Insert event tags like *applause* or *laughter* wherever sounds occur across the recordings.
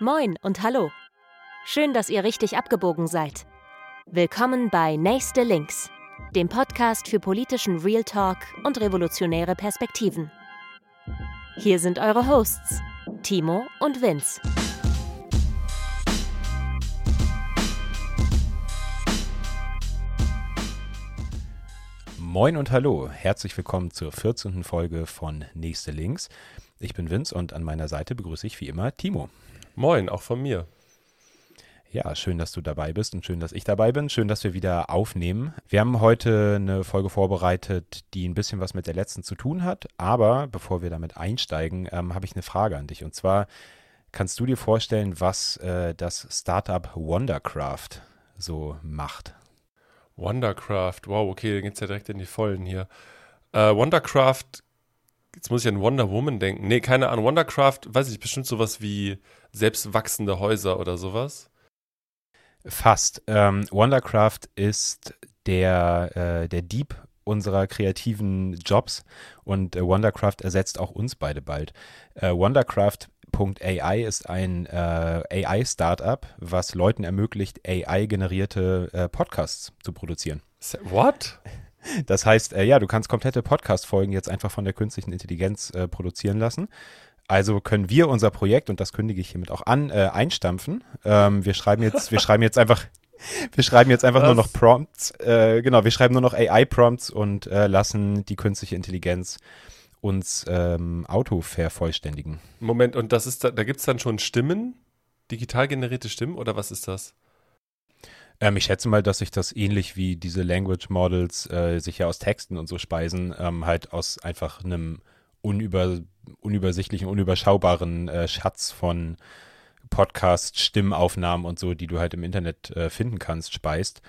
Moin und hallo. Schön, dass ihr richtig abgebogen seid. Willkommen bei Nächste Links, dem Podcast für politischen Real Talk und revolutionäre Perspektiven. Hier sind eure Hosts, Timo und Vince. Moin und hallo, herzlich willkommen zur 14. Folge von Nächste Links. Ich bin Vince und an meiner Seite begrüße ich wie immer Timo. Moin, auch von mir. Ja, schön, dass du dabei bist und schön, dass ich dabei bin. Schön, dass wir wieder aufnehmen. Wir haben heute eine Folge vorbereitet, die ein bisschen was mit der letzten zu tun hat. Aber bevor wir damit einsteigen, ähm, habe ich eine Frage an dich. Und zwar, kannst du dir vorstellen, was äh, das Startup Wondercraft so macht? Wondercraft, wow, okay, dann geht's ja direkt in die Vollen hier. Äh, Wondercraft, jetzt muss ich an Wonder Woman denken. Nee, keine Ahnung. Wondercraft, weiß ich, bestimmt sowas wie selbstwachsende Häuser oder sowas. Fast. Ähm, Wondercraft ist der, äh, der Dieb unserer kreativen Jobs und äh, Wondercraft ersetzt auch uns beide bald. Äh, Wondercraft.ai ist ein äh, AI-Startup, was Leuten ermöglicht, AI-generierte äh, Podcasts zu produzieren. What? Das heißt, äh, ja, du kannst komplette Podcast-Folgen jetzt einfach von der künstlichen Intelligenz äh, produzieren lassen. Also können wir unser Projekt, und das kündige ich hiermit auch an, äh, einstampfen. Ähm, wir schreiben jetzt, wir schreiben jetzt einfach, wir schreiben jetzt einfach Was? nur noch Prompts. Äh, genau, wir schreiben nur noch AI-Prompts und äh, lassen die künstliche Intelligenz uns ähm, Auto vervollständigen. Moment, und das ist da, da gibt es dann schon Stimmen? Digital generierte Stimmen oder was ist das? Ähm, ich schätze mal, dass sich das ähnlich wie diese Language Models äh, sich ja aus Texten und so speisen, ähm, halt aus einfach einem unüber, unübersichtlichen, unüberschaubaren äh, Schatz von Podcast, Stimmaufnahmen und so, die du halt im Internet äh, finden kannst, speist.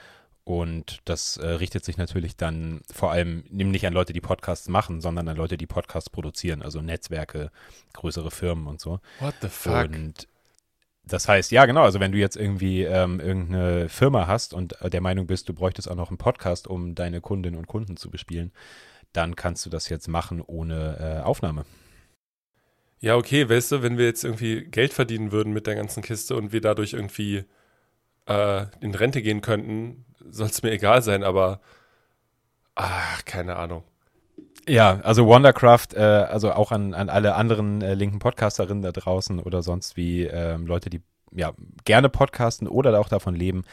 Und das äh, richtet sich natürlich dann vor allem nicht an Leute, die Podcasts machen, sondern an Leute, die Podcasts produzieren, also Netzwerke, größere Firmen und so. What the fuck? Und das heißt, ja, genau, also wenn du jetzt irgendwie ähm, irgendeine Firma hast und der Meinung bist, du bräuchtest auch noch einen Podcast, um deine Kundinnen und Kunden zu bespielen, dann kannst du das jetzt machen ohne äh, Aufnahme. Ja, okay, weißt du, wenn wir jetzt irgendwie Geld verdienen würden mit der ganzen Kiste und wir dadurch irgendwie äh, in Rente gehen könnten, soll es mir egal sein, aber ach, keine Ahnung. Ja, also Wondercraft, äh, also auch an, an alle anderen äh, linken Podcasterinnen da draußen oder sonst wie ähm, Leute, die ja gerne podcasten oder auch davon leben,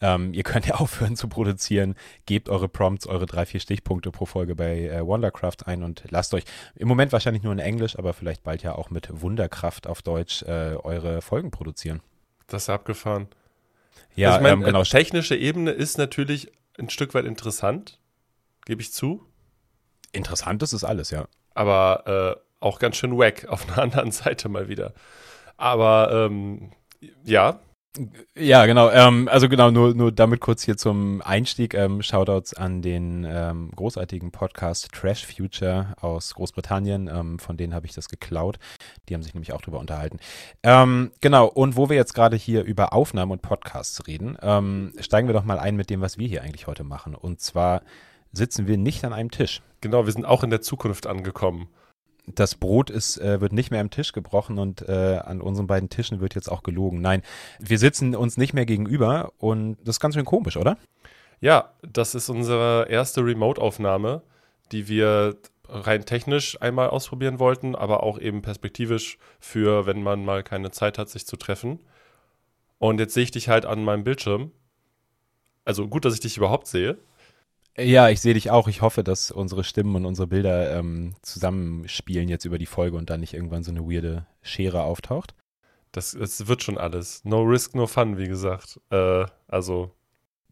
ähm, ihr könnt ja *laughs* aufhören zu produzieren. Gebt eure Prompts, eure drei, vier Stichpunkte pro Folge bei äh, Wondercraft ein und lasst euch im Moment wahrscheinlich nur in Englisch, aber vielleicht bald ja auch mit Wunderkraft auf Deutsch äh, eure Folgen produzieren. Das ist abgefahren. Ja, also ich mein, ähm, genau. Technische Ebene ist natürlich ein Stück weit interessant, gebe ich zu. Interessant ist es alles, ja. Aber äh, auch ganz schön wack auf einer *laughs* anderen Seite mal wieder. Aber ähm, ja, ja, genau. Ähm, also genau, nur, nur damit kurz hier zum Einstieg. Ähm, Shoutouts an den ähm, großartigen Podcast Trash Future aus Großbritannien. Ähm, von denen habe ich das geklaut. Die haben sich nämlich auch drüber unterhalten. Ähm, genau, und wo wir jetzt gerade hier über Aufnahmen und Podcasts reden, ähm, steigen wir doch mal ein mit dem, was wir hier eigentlich heute machen. Und zwar sitzen wir nicht an einem Tisch. Genau, wir sind auch in der Zukunft angekommen das Brot ist, äh, wird nicht mehr am Tisch gebrochen und äh, an unseren beiden Tischen wird jetzt auch gelogen. Nein, wir sitzen uns nicht mehr gegenüber und das ist ganz schön komisch, oder? Ja, das ist unsere erste Remote-Aufnahme, die wir rein technisch einmal ausprobieren wollten, aber auch eben perspektivisch für, wenn man mal keine Zeit hat, sich zu treffen. Und jetzt sehe ich dich halt an meinem Bildschirm. Also gut, dass ich dich überhaupt sehe. Ja, ich sehe dich auch. Ich hoffe, dass unsere Stimmen und unsere Bilder ähm, zusammenspielen jetzt über die Folge und dann nicht irgendwann so eine weirde Schere auftaucht. Das, das wird schon alles. No risk, no fun, wie gesagt. Äh, also.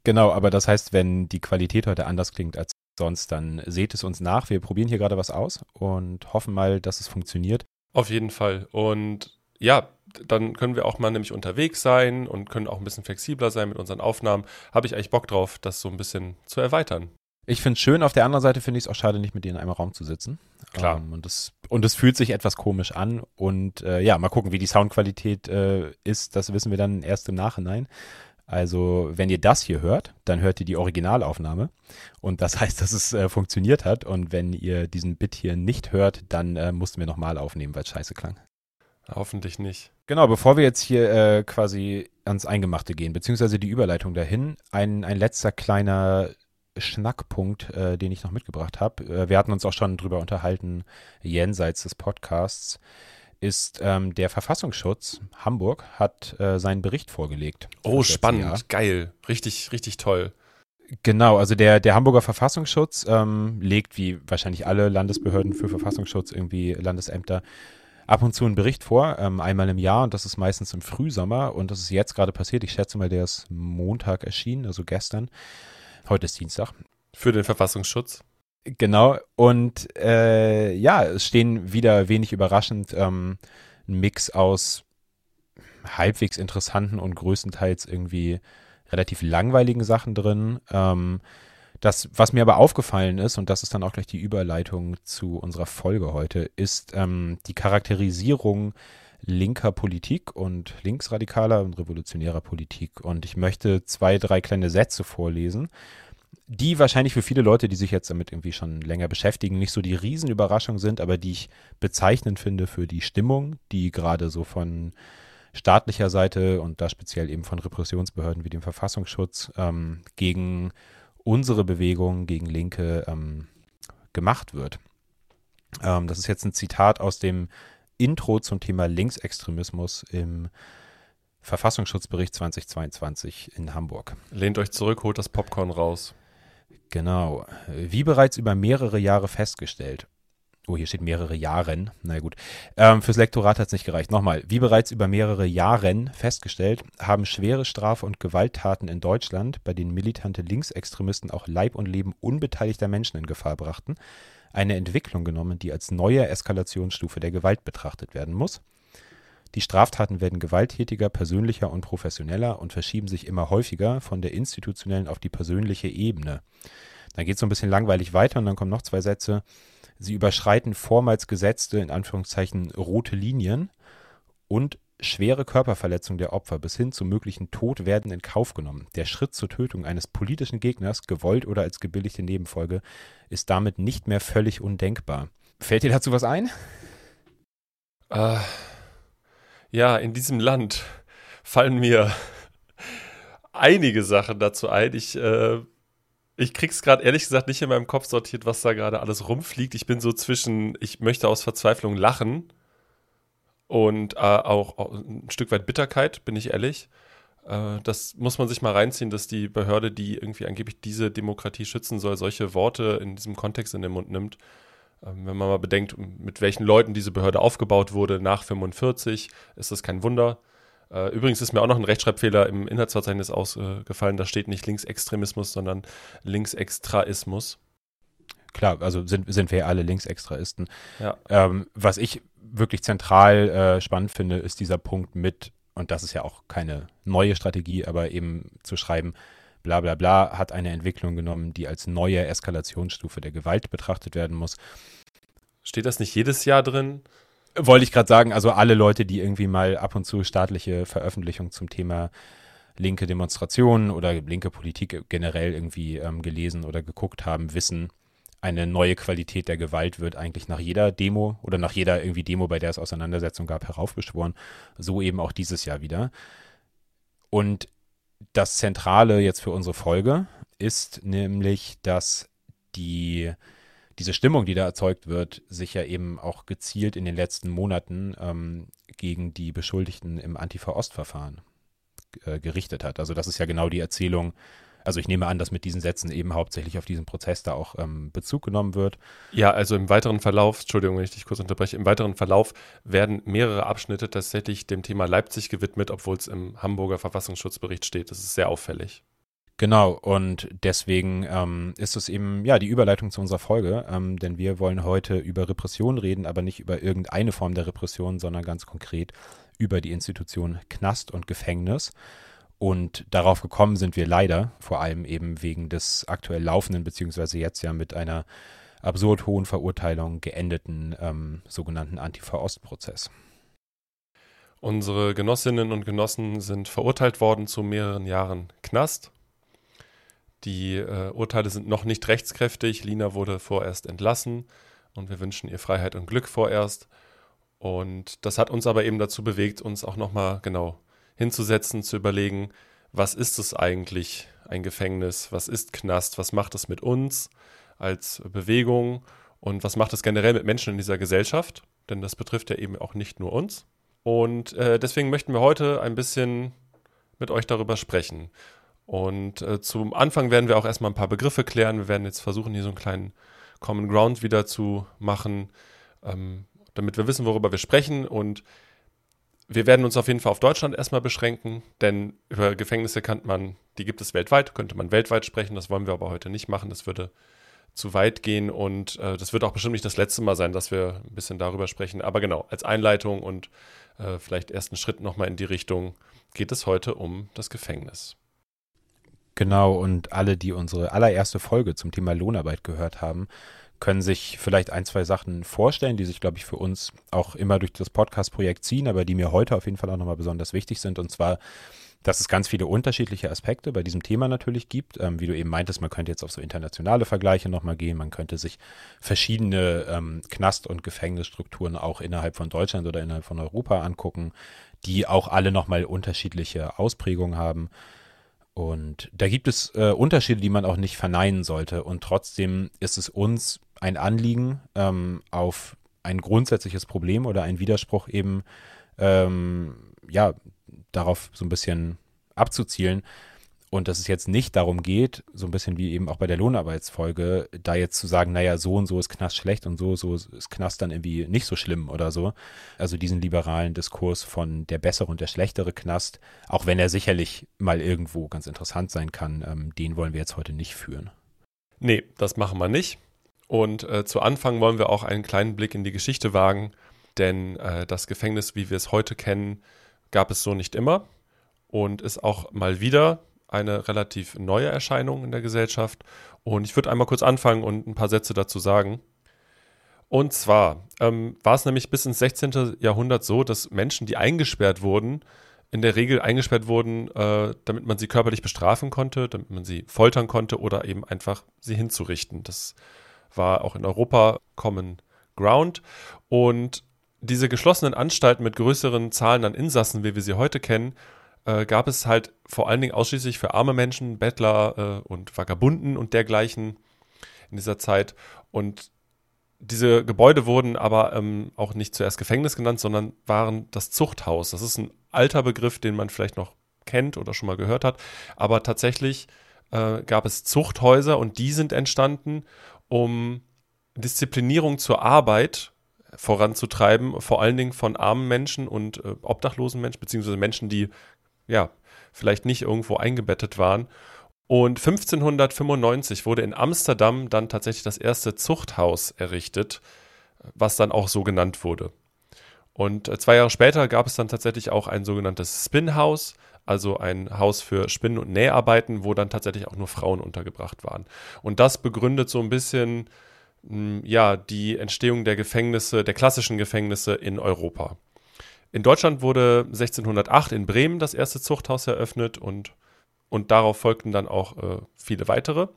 Genau, aber das heißt, wenn die Qualität heute anders klingt als sonst, dann seht es uns nach. Wir probieren hier gerade was aus und hoffen mal, dass es funktioniert. Auf jeden Fall. Und ja, dann können wir auch mal nämlich unterwegs sein und können auch ein bisschen flexibler sein mit unseren Aufnahmen. Habe ich eigentlich Bock drauf, das so ein bisschen zu erweitern. Ich finde es schön, auf der anderen Seite finde ich es auch schade, nicht mit dir in einem Raum zu sitzen. Klar. Ähm, und, es, und es fühlt sich etwas komisch an. Und äh, ja, mal gucken, wie die Soundqualität äh, ist. Das wissen wir dann erst im Nachhinein. Also, wenn ihr das hier hört, dann hört ihr die Originalaufnahme. Und das *laughs* heißt, dass es äh, funktioniert hat. Und wenn ihr diesen Bit hier nicht hört, dann äh, mussten wir nochmal aufnehmen, weil es scheiße klang. Hoffentlich nicht. Genau, bevor wir jetzt hier äh, quasi ans Eingemachte gehen, beziehungsweise die Überleitung dahin, ein, ein letzter kleiner Schnackpunkt, äh, den ich noch mitgebracht habe. Äh, wir hatten uns auch schon drüber unterhalten, jenseits des Podcasts, ist ähm, der Verfassungsschutz Hamburg hat äh, seinen Bericht vorgelegt. Oh, spannend, geil, richtig, richtig toll. Genau, also der, der Hamburger Verfassungsschutz ähm, legt, wie wahrscheinlich alle Landesbehörden für Verfassungsschutz, irgendwie Landesämter, ab und zu einen Bericht vor, ähm, einmal im Jahr und das ist meistens im Frühsommer und das ist jetzt gerade passiert. Ich schätze mal, der ist Montag erschienen, also gestern. Heute ist Dienstag. Für den Verfassungsschutz. Genau, und äh, ja, es stehen wieder wenig überraschend ähm, ein Mix aus halbwegs interessanten und größtenteils irgendwie relativ langweiligen Sachen drin. Ähm, das, was mir aber aufgefallen ist, und das ist dann auch gleich die Überleitung zu unserer Folge heute, ist ähm, die Charakterisierung linker Politik und linksradikaler und revolutionärer Politik. Und ich möchte zwei, drei kleine Sätze vorlesen, die wahrscheinlich für viele Leute, die sich jetzt damit irgendwie schon länger beschäftigen, nicht so die Riesenüberraschung sind, aber die ich bezeichnend finde für die Stimmung, die gerade so von staatlicher Seite und da speziell eben von Repressionsbehörden wie dem Verfassungsschutz ähm, gegen unsere Bewegung, gegen Linke ähm, gemacht wird. Ähm, das ist jetzt ein Zitat aus dem Intro zum Thema Linksextremismus im Verfassungsschutzbericht 2022 in Hamburg. Lehnt euch zurück, holt das Popcorn raus. Genau. Wie bereits über mehrere Jahre festgestellt, Oh, hier steht mehrere Jahren. Na gut. Ähm, fürs Lektorat hat es nicht gereicht. Nochmal. Wie bereits über mehrere Jahren festgestellt, haben schwere Strafe- und Gewalttaten in Deutschland, bei denen militante Linksextremisten auch Leib und Leben unbeteiligter Menschen in Gefahr brachten, eine Entwicklung genommen, die als neue Eskalationsstufe der Gewalt betrachtet werden muss. Die Straftaten werden gewalttätiger, persönlicher und professioneller und verschieben sich immer häufiger von der institutionellen auf die persönliche Ebene. Dann geht es so ein bisschen langweilig weiter und dann kommen noch zwei Sätze. Sie überschreiten vormals gesetzte, in Anführungszeichen, rote Linien und schwere Körperverletzung der Opfer bis hin zum möglichen Tod werden in Kauf genommen. Der Schritt zur Tötung eines politischen Gegners, gewollt oder als gebilligte Nebenfolge, ist damit nicht mehr völlig undenkbar. Fällt dir dazu was ein? Äh, ja, in diesem Land fallen mir *laughs* einige Sachen dazu ein. Ich äh, ich krieg's gerade ehrlich gesagt nicht in meinem Kopf sortiert, was da gerade alles rumfliegt. Ich bin so zwischen, ich möchte aus Verzweiflung lachen und äh, auch, auch, ein Stück weit Bitterkeit, bin ich ehrlich. Äh, das muss man sich mal reinziehen, dass die Behörde, die irgendwie angeblich diese Demokratie schützen soll, solche Worte in diesem Kontext in den Mund nimmt. Äh, wenn man mal bedenkt, mit welchen Leuten diese Behörde aufgebaut wurde nach 45, ist das kein Wunder. Äh, übrigens ist mir auch noch ein Rechtschreibfehler im Inhaltsverzeichnis ausgefallen. Da steht nicht Linksextremismus, sondern Linksextraismus. Klar, also sind, sind wir alle Linksextraisten. Ja. Ähm, was ich wirklich zentral äh, spannend finde, ist dieser Punkt mit, und das ist ja auch keine neue Strategie, aber eben zu schreiben, bla bla bla, hat eine Entwicklung genommen, die als neue Eskalationsstufe der Gewalt betrachtet werden muss. Steht das nicht jedes Jahr drin? Wollte ich gerade sagen, also alle Leute, die irgendwie mal ab und zu staatliche Veröffentlichungen zum Thema linke Demonstrationen oder linke Politik generell irgendwie ähm, gelesen oder geguckt haben, wissen, eine neue Qualität der Gewalt wird eigentlich nach jeder Demo oder nach jeder irgendwie Demo, bei der es Auseinandersetzung gab, heraufbeschworen. So eben auch dieses Jahr wieder. Und das Zentrale jetzt für unsere Folge ist nämlich, dass die diese Stimmung, die da erzeugt wird, sich ja eben auch gezielt in den letzten Monaten ähm, gegen die Beschuldigten im Antifa-Ost-Verfahren äh, gerichtet hat. Also das ist ja genau die Erzählung. Also ich nehme an, dass mit diesen Sätzen eben hauptsächlich auf diesen Prozess da auch ähm, Bezug genommen wird. Ja, also im weiteren Verlauf, Entschuldigung, wenn ich dich kurz unterbreche, im weiteren Verlauf werden mehrere Abschnitte tatsächlich dem Thema Leipzig gewidmet, obwohl es im Hamburger Verfassungsschutzbericht steht. Das ist sehr auffällig. Genau, und deswegen ähm, ist es eben ja die Überleitung zu unserer Folge, ähm, denn wir wollen heute über Repression reden, aber nicht über irgendeine Form der Repression, sondern ganz konkret über die Institution Knast und Gefängnis. Und darauf gekommen sind wir leider, vor allem eben wegen des aktuell laufenden, beziehungsweise jetzt ja mit einer absurd hohen Verurteilung geendeten ähm, sogenannten Antifa-Ost-Prozess. Unsere Genossinnen und Genossen sind verurteilt worden zu mehreren Jahren Knast die äh, Urteile sind noch nicht rechtskräftig. Lina wurde vorerst entlassen und wir wünschen ihr Freiheit und Glück vorerst. Und das hat uns aber eben dazu bewegt, uns auch nochmal genau hinzusetzen, zu überlegen, was ist es eigentlich, ein Gefängnis, was ist Knast, was macht es mit uns als Bewegung und was macht es generell mit Menschen in dieser Gesellschaft, denn das betrifft ja eben auch nicht nur uns. Und äh, deswegen möchten wir heute ein bisschen mit euch darüber sprechen. Und äh, zum Anfang werden wir auch erstmal ein paar Begriffe klären. Wir werden jetzt versuchen, hier so einen kleinen Common Ground wieder zu machen, ähm, damit wir wissen, worüber wir sprechen. Und wir werden uns auf jeden Fall auf Deutschland erstmal beschränken, denn über Gefängnisse kann man, die gibt es weltweit, könnte man weltweit sprechen. Das wollen wir aber heute nicht machen. Das würde zu weit gehen und äh, das wird auch bestimmt nicht das letzte Mal sein, dass wir ein bisschen darüber sprechen. Aber genau, als Einleitung und äh, vielleicht ersten Schritt nochmal in die Richtung geht es heute um das Gefängnis. Genau, und alle, die unsere allererste Folge zum Thema Lohnarbeit gehört haben, können sich vielleicht ein, zwei Sachen vorstellen, die sich, glaube ich, für uns auch immer durch das Podcast-Projekt ziehen, aber die mir heute auf jeden Fall auch nochmal besonders wichtig sind. Und zwar, dass es ganz viele unterschiedliche Aspekte bei diesem Thema natürlich gibt. Ähm, wie du eben meintest, man könnte jetzt auf so internationale Vergleiche nochmal gehen, man könnte sich verschiedene ähm, Knast- und Gefängnisstrukturen auch innerhalb von Deutschland oder innerhalb von Europa angucken, die auch alle nochmal unterschiedliche Ausprägungen haben. Und da gibt es äh, Unterschiede, die man auch nicht verneinen sollte. Und trotzdem ist es uns ein Anliegen, ähm, auf ein grundsätzliches Problem oder einen Widerspruch eben, ähm, ja, darauf so ein bisschen abzuzielen, und dass es jetzt nicht darum geht, so ein bisschen wie eben auch bei der Lohnarbeitsfolge, da jetzt zu sagen, naja, so und so ist Knast schlecht und so, so ist Knast dann irgendwie nicht so schlimm oder so. Also diesen liberalen Diskurs von der bessere und der schlechtere Knast, auch wenn er sicherlich mal irgendwo ganz interessant sein kann, ähm, den wollen wir jetzt heute nicht führen. Nee, das machen wir nicht. Und äh, zu Anfang wollen wir auch einen kleinen Blick in die Geschichte wagen, denn äh, das Gefängnis, wie wir es heute kennen, gab es so nicht immer und ist auch mal wieder eine relativ neue Erscheinung in der Gesellschaft. Und ich würde einmal kurz anfangen und ein paar Sätze dazu sagen. Und zwar ähm, war es nämlich bis ins 16. Jahrhundert so, dass Menschen, die eingesperrt wurden, in der Regel eingesperrt wurden, äh, damit man sie körperlich bestrafen konnte, damit man sie foltern konnte oder eben einfach sie hinzurichten. Das war auch in Europa Common Ground. Und diese geschlossenen Anstalten mit größeren Zahlen an Insassen, wie wir sie heute kennen, äh, gab es halt vor allen Dingen ausschließlich für arme Menschen, Bettler äh, und Vagabunden und dergleichen in dieser Zeit. Und diese Gebäude wurden aber ähm, auch nicht zuerst Gefängnis genannt, sondern waren das Zuchthaus. Das ist ein alter Begriff, den man vielleicht noch kennt oder schon mal gehört hat. Aber tatsächlich äh, gab es Zuchthäuser und die sind entstanden, um Disziplinierung zur Arbeit voranzutreiben, vor allen Dingen von armen Menschen und äh, obdachlosen Menschen, beziehungsweise Menschen, die ja, vielleicht nicht irgendwo eingebettet waren. Und 1595 wurde in Amsterdam dann tatsächlich das erste Zuchthaus errichtet, was dann auch so genannt wurde. Und äh, zwei Jahre später gab es dann tatsächlich auch ein sogenanntes Spinhaus, also ein Haus für Spinnen- und Näharbeiten, wo dann tatsächlich auch nur Frauen untergebracht waren. Und das begründet so ein bisschen hm, ja, die Entstehung der Gefängnisse, der klassischen Gefängnisse in Europa. In Deutschland wurde 1608 in Bremen das erste Zuchthaus eröffnet und, und darauf folgten dann auch äh, viele weitere.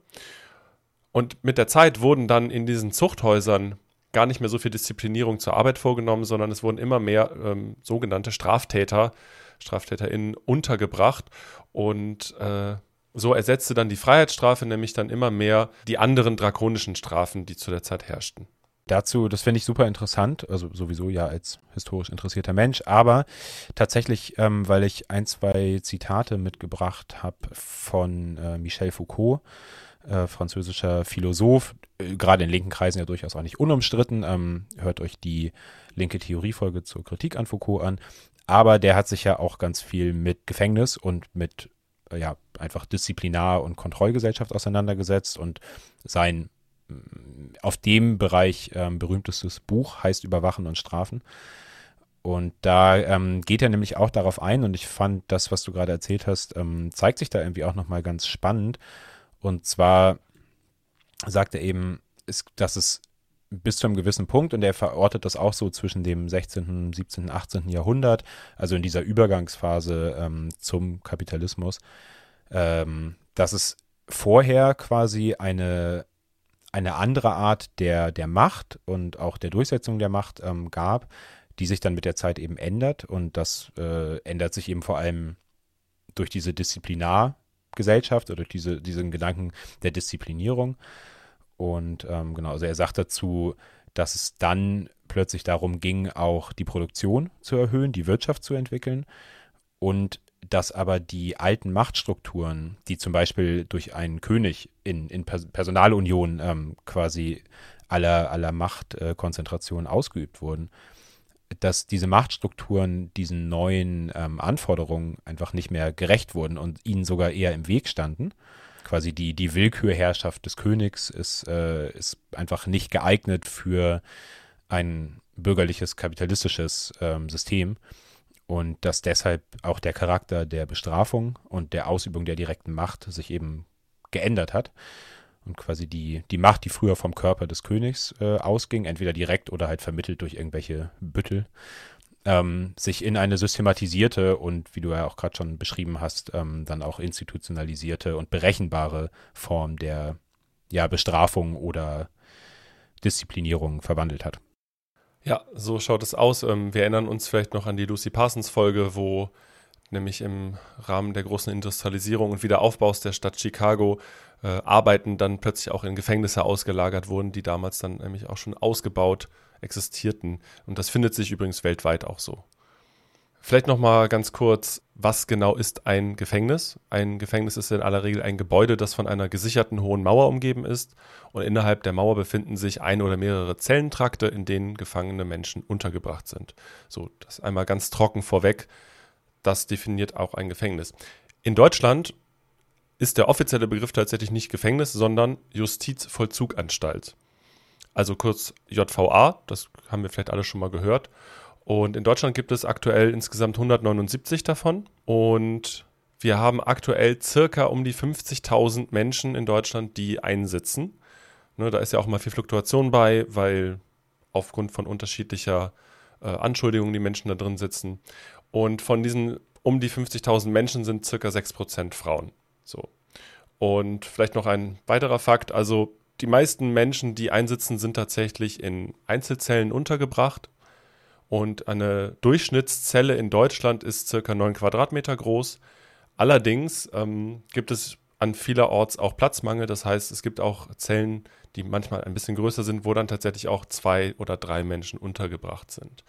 Und mit der Zeit wurden dann in diesen Zuchthäusern gar nicht mehr so viel Disziplinierung zur Arbeit vorgenommen, sondern es wurden immer mehr ähm, sogenannte Straftäter, StraftäterInnen untergebracht. Und äh, so ersetzte dann die Freiheitsstrafe nämlich dann immer mehr die anderen drakonischen Strafen, die zu der Zeit herrschten dazu, das finde ich super interessant, also sowieso ja als historisch interessierter Mensch, aber tatsächlich, ähm, weil ich ein, zwei Zitate mitgebracht habe von äh, Michel Foucault, äh, französischer Philosoph, äh, gerade in linken Kreisen ja durchaus auch nicht unumstritten. Ähm, hört euch die linke Theoriefolge zur Kritik an Foucault an. Aber der hat sich ja auch ganz viel mit Gefängnis und mit äh, ja, einfach Disziplinar- und Kontrollgesellschaft auseinandergesetzt und sein auf dem Bereich ähm, berühmtestes Buch heißt Überwachen und Strafen. Und da ähm, geht er nämlich auch darauf ein und ich fand das, was du gerade erzählt hast, ähm, zeigt sich da irgendwie auch nochmal ganz spannend. Und zwar sagt er eben, ist, dass es bis zu einem gewissen Punkt, und er verortet das auch so zwischen dem 16., 17., 18. Jahrhundert, also in dieser Übergangsphase ähm, zum Kapitalismus, ähm, dass es vorher quasi eine eine andere Art der, der Macht und auch der Durchsetzung der Macht ähm, gab, die sich dann mit der Zeit eben ändert. Und das äh, ändert sich eben vor allem durch diese Disziplinargesellschaft oder durch diese, diesen Gedanken der Disziplinierung. Und ähm, genau, also er sagt dazu, dass es dann plötzlich darum ging, auch die Produktion zu erhöhen, die Wirtschaft zu entwickeln und dass aber die alten Machtstrukturen, die zum Beispiel durch einen König in, in Personalunion ähm, quasi aller, aller Machtkonzentration äh, ausgeübt wurden, dass diese Machtstrukturen diesen neuen ähm, Anforderungen einfach nicht mehr gerecht wurden und ihnen sogar eher im Weg standen. Quasi die, die Willkürherrschaft des Königs ist, äh, ist einfach nicht geeignet für ein bürgerliches, kapitalistisches ähm, System und dass deshalb auch der Charakter der Bestrafung und der Ausübung der direkten Macht sich eben geändert hat und quasi die, die Macht, die früher vom Körper des Königs äh, ausging, entweder direkt oder halt vermittelt durch irgendwelche Büttel, ähm, sich in eine systematisierte und, wie du ja auch gerade schon beschrieben hast, ähm, dann auch institutionalisierte und berechenbare Form der ja, Bestrafung oder Disziplinierung verwandelt hat. Ja, so schaut es aus. Ähm, wir erinnern uns vielleicht noch an die Lucy Parsons Folge, wo nämlich im Rahmen der großen Industrialisierung und Wiederaufbaus der Stadt Chicago äh, Arbeiten dann plötzlich auch in Gefängnisse ausgelagert wurden, die damals dann nämlich auch schon ausgebaut existierten. Und das findet sich übrigens weltweit auch so. Vielleicht noch mal ganz kurz, was genau ist ein Gefängnis? Ein Gefängnis ist in aller Regel ein Gebäude, das von einer gesicherten hohen Mauer umgeben ist und innerhalb der Mauer befinden sich ein oder mehrere Zellentrakte, in denen gefangene Menschen untergebracht sind. So, das einmal ganz trocken vorweg. Das definiert auch ein Gefängnis. In Deutschland ist der offizielle Begriff tatsächlich nicht Gefängnis, sondern Justizvollzuganstalt. Also kurz JVA, das haben wir vielleicht alle schon mal gehört. Und in Deutschland gibt es aktuell insgesamt 179 davon. Und wir haben aktuell circa um die 50.000 Menschen in Deutschland, die einsitzen. Ne, da ist ja auch mal viel Fluktuation bei, weil aufgrund von unterschiedlicher äh, Anschuldigungen die Menschen da drin sitzen. Und von diesen um die 50.000 Menschen sind circa 6% Frauen. So. Und vielleicht noch ein weiterer Fakt, also die meisten Menschen, die einsitzen, sind tatsächlich in Einzelzellen untergebracht. Und eine Durchschnittszelle in Deutschland ist circa 9 Quadratmeter groß. Allerdings ähm, gibt es an vielerorts auch Platzmangel. Das heißt, es gibt auch Zellen, die manchmal ein bisschen größer sind, wo dann tatsächlich auch zwei oder drei Menschen untergebracht sind.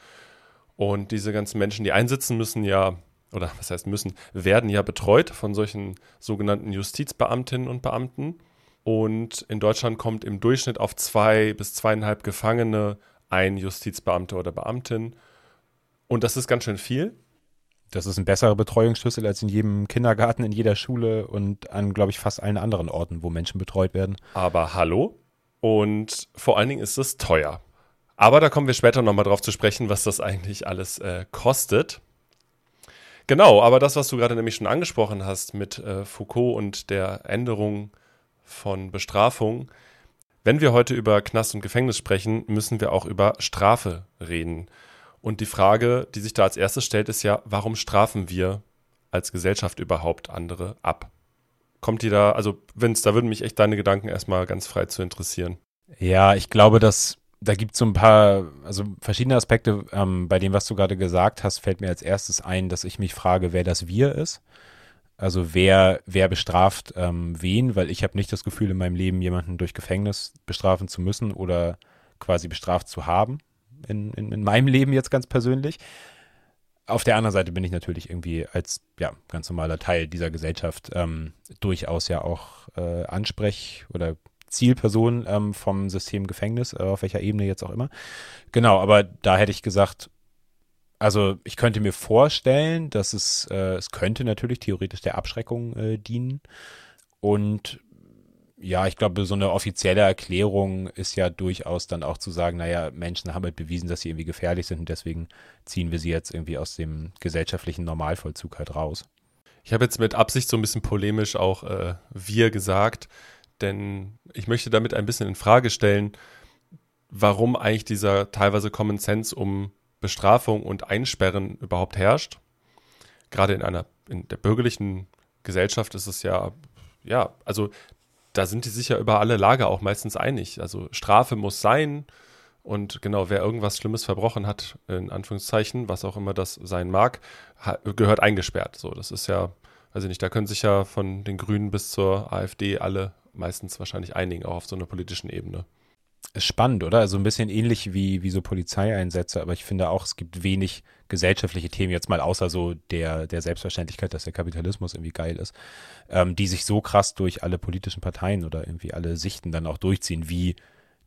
Und diese ganzen Menschen, die einsitzen, müssen ja oder was heißt müssen, werden ja betreut von solchen sogenannten Justizbeamtinnen und Beamten. Und in Deutschland kommt im Durchschnitt auf zwei bis zweieinhalb Gefangene ein Justizbeamter oder Beamtin. Und das ist ganz schön viel. Das ist ein besserer Betreuungsschlüssel als in jedem Kindergarten, in jeder Schule und an, glaube ich, fast allen anderen Orten, wo Menschen betreut werden. Aber hallo. Und vor allen Dingen ist es teuer. Aber da kommen wir später nochmal drauf zu sprechen, was das eigentlich alles äh, kostet. Genau, aber das, was du gerade nämlich schon angesprochen hast mit äh, Foucault und der Änderung von Bestrafung, wenn wir heute über Knast und Gefängnis sprechen, müssen wir auch über Strafe reden. Und die Frage, die sich da als erstes stellt, ist ja, warum strafen wir als Gesellschaft überhaupt andere ab? Kommt die da, also Vince, da würden mich echt deine Gedanken erstmal ganz frei zu interessieren. Ja, ich glaube, dass da gibt es so ein paar, also verschiedene Aspekte. Ähm, bei dem, was du gerade gesagt hast, fällt mir als erstes ein, dass ich mich frage, wer das Wir ist. Also wer, wer bestraft ähm, wen, weil ich habe nicht das Gefühl, in meinem Leben jemanden durch Gefängnis bestrafen zu müssen oder quasi bestraft zu haben. In, in, in meinem Leben jetzt ganz persönlich. Auf der anderen Seite bin ich natürlich irgendwie als ja, ganz normaler Teil dieser Gesellschaft ähm, durchaus ja auch äh, ansprech- oder Zielperson ähm, vom System Gefängnis, äh, auf welcher Ebene jetzt auch immer. Genau, aber da hätte ich gesagt, also ich könnte mir vorstellen, dass es, äh, es könnte natürlich theoretisch der Abschreckung äh, dienen. Und ja, ich glaube, so eine offizielle Erklärung ist ja durchaus dann auch zu sagen, naja, Menschen haben halt bewiesen, dass sie irgendwie gefährlich sind und deswegen ziehen wir sie jetzt irgendwie aus dem gesellschaftlichen Normalvollzug halt raus. Ich habe jetzt mit Absicht so ein bisschen polemisch auch äh, wir gesagt, denn ich möchte damit ein bisschen in Frage stellen, warum eigentlich dieser teilweise Common Sense um Bestrafung und Einsperren überhaupt herrscht. Gerade in einer, in der bürgerlichen Gesellschaft ist es ja, ja, also da sind die sich ja über alle Lager auch meistens einig. Also Strafe muss sein, Und genau, wer irgendwas Schlimmes verbrochen hat, in Anführungszeichen, was auch immer das sein mag, gehört eingesperrt. So, das ist ja, weiß ich nicht, da können sich ja von den Grünen bis zur AfD alle meistens wahrscheinlich einigen, auch auf so einer politischen Ebene. Ist spannend, oder? Also ein bisschen ähnlich wie, wie so Polizeieinsätze, aber ich finde auch, es gibt wenig gesellschaftliche Themen, jetzt mal außer so der, der Selbstverständlichkeit, dass der Kapitalismus irgendwie geil ist, ähm, die sich so krass durch alle politischen Parteien oder irgendwie alle Sichten dann auch durchziehen, wie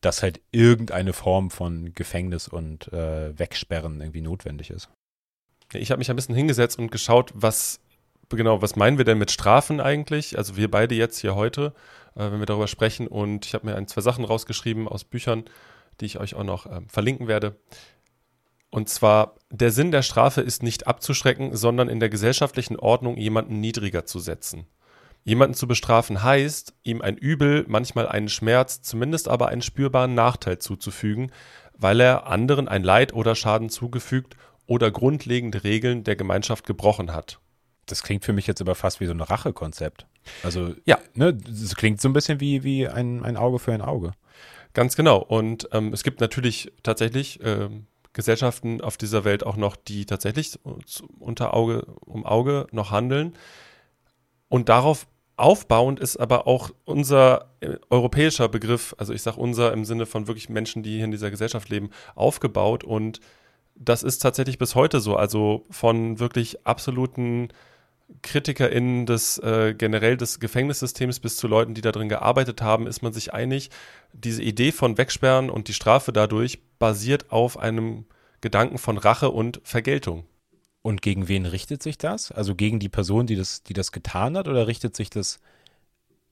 dass halt irgendeine Form von Gefängnis und äh, Wegsperren irgendwie notwendig ist. Ich habe mich ein bisschen hingesetzt und geschaut, was genau, was meinen wir denn mit Strafen eigentlich? Also wir beide jetzt hier heute, äh, wenn wir darüber sprechen. Und ich habe mir ein, zwei Sachen rausgeschrieben aus Büchern, die ich euch auch noch äh, verlinken werde. Und zwar, der Sinn der Strafe ist nicht abzuschrecken, sondern in der gesellschaftlichen Ordnung jemanden niedriger zu setzen. Jemanden zu bestrafen heißt, ihm ein Übel, manchmal einen Schmerz, zumindest aber einen spürbaren Nachteil zuzufügen, weil er anderen ein Leid oder Schaden zugefügt oder grundlegende Regeln der Gemeinschaft gebrochen hat. Das klingt für mich jetzt aber fast wie so ein Rachekonzept. Also, ja, ne, das klingt so ein bisschen wie, wie ein, ein Auge für ein Auge. Ganz genau. Und ähm, es gibt natürlich tatsächlich ähm, Gesellschaften auf dieser Welt auch noch, die tatsächlich unter Auge um Auge noch handeln. Und darauf aufbauend ist aber auch unser äh, europäischer Begriff, also ich sage unser im Sinne von wirklich Menschen, die hier in dieser Gesellschaft leben, aufgebaut. Und das ist tatsächlich bis heute so. Also von wirklich absoluten KritikerInnen des äh, generell des Gefängnissystems bis zu Leuten, die da drin gearbeitet haben, ist man sich einig, diese Idee von Wegsperren und die Strafe dadurch basiert auf einem Gedanken von Rache und Vergeltung. Und gegen wen richtet sich das? Also gegen die Person, die das, die das getan hat, oder richtet sich das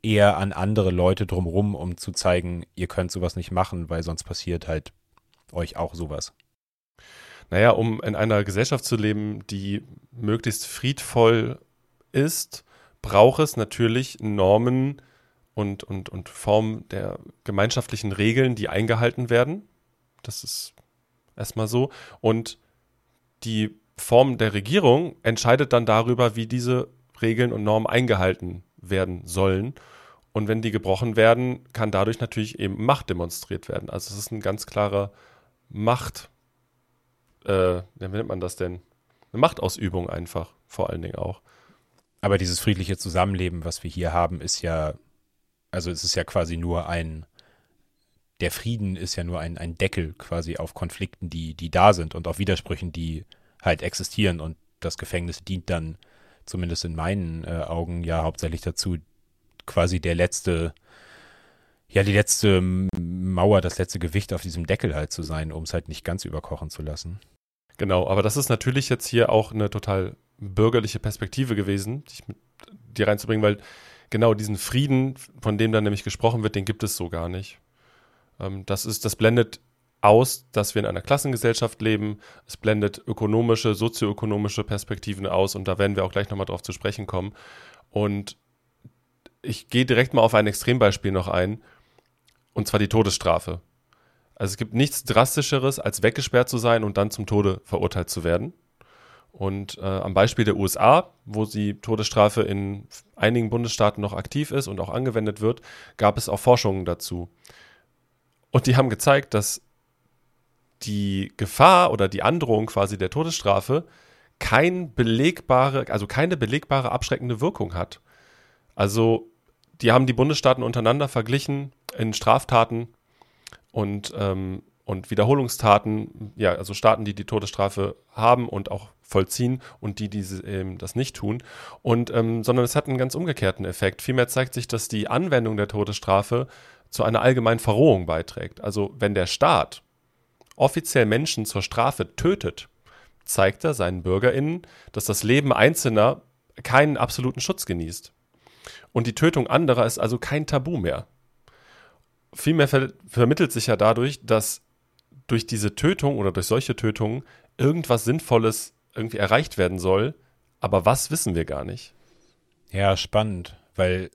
eher an andere Leute drumherum, um zu zeigen, ihr könnt sowas nicht machen, weil sonst passiert halt euch auch sowas? Naja, um in einer Gesellschaft zu leben, die möglichst friedvoll ist, braucht es natürlich Normen und, und, und Formen der gemeinschaftlichen Regeln, die eingehalten werden. Das ist erstmal so. Und die Form der Regierung entscheidet dann darüber, wie diese Regeln und Normen eingehalten werden sollen. Und wenn die gebrochen werden, kann dadurch natürlich eben Macht demonstriert werden. Also es ist ein ganz klarer Macht, äh, wie nennt man das denn? Eine Machtausübung einfach, vor allen Dingen auch. Aber dieses friedliche Zusammenleben, was wir hier haben, ist ja, also es ist ja quasi nur ein, der Frieden ist ja nur ein, ein Deckel quasi auf Konflikten, die, die da sind und auf Widersprüchen, die halt existieren. Und das Gefängnis dient dann, zumindest in meinen äh, Augen, ja hauptsächlich dazu, quasi der letzte, ja, die letzte Mauer, das letzte Gewicht auf diesem Deckel halt zu sein, um es halt nicht ganz überkochen zu lassen. Genau, aber das ist natürlich jetzt hier auch eine total bürgerliche Perspektive gewesen, dir reinzubringen, weil genau diesen Frieden, von dem dann nämlich gesprochen wird, den gibt es so gar nicht. Ähm, das ist, das blendet aus, dass wir in einer Klassengesellschaft leben. Es blendet ökonomische, sozioökonomische Perspektiven aus und da werden wir auch gleich nochmal drauf zu sprechen kommen. Und ich gehe direkt mal auf ein Extrembeispiel noch ein, und zwar die Todesstrafe. Also es gibt nichts Drastischeres, als weggesperrt zu sein und dann zum Tode verurteilt zu werden. Und äh, am Beispiel der USA, wo die Todesstrafe in einigen Bundesstaaten noch aktiv ist und auch angewendet wird, gab es auch Forschungen dazu. Und die haben gezeigt, dass die Gefahr oder die Androhung quasi der Todesstrafe kein belegbare, also keine belegbare abschreckende Wirkung hat. Also die haben die Bundesstaaten untereinander verglichen in Straftaten und, ähm, und Wiederholungstaten, ja, also Staaten, die die Todesstrafe haben und auch vollziehen und die, die ähm, das nicht tun. Und, ähm, sondern es hat einen ganz umgekehrten Effekt. Vielmehr zeigt sich, dass die Anwendung der Todesstrafe zu einer allgemeinen Verrohung beiträgt. Also wenn der Staat offiziell Menschen zur Strafe tötet, zeigt er seinen BürgerInnen, dass das Leben Einzelner keinen absoluten Schutz genießt. Und die Tötung anderer ist also kein Tabu mehr. Vielmehr ver vermittelt sich ja dadurch, dass durch diese Tötung oder durch solche Tötungen irgendwas Sinnvolles irgendwie erreicht werden soll, aber was wissen wir gar nicht. Ja, spannend, weil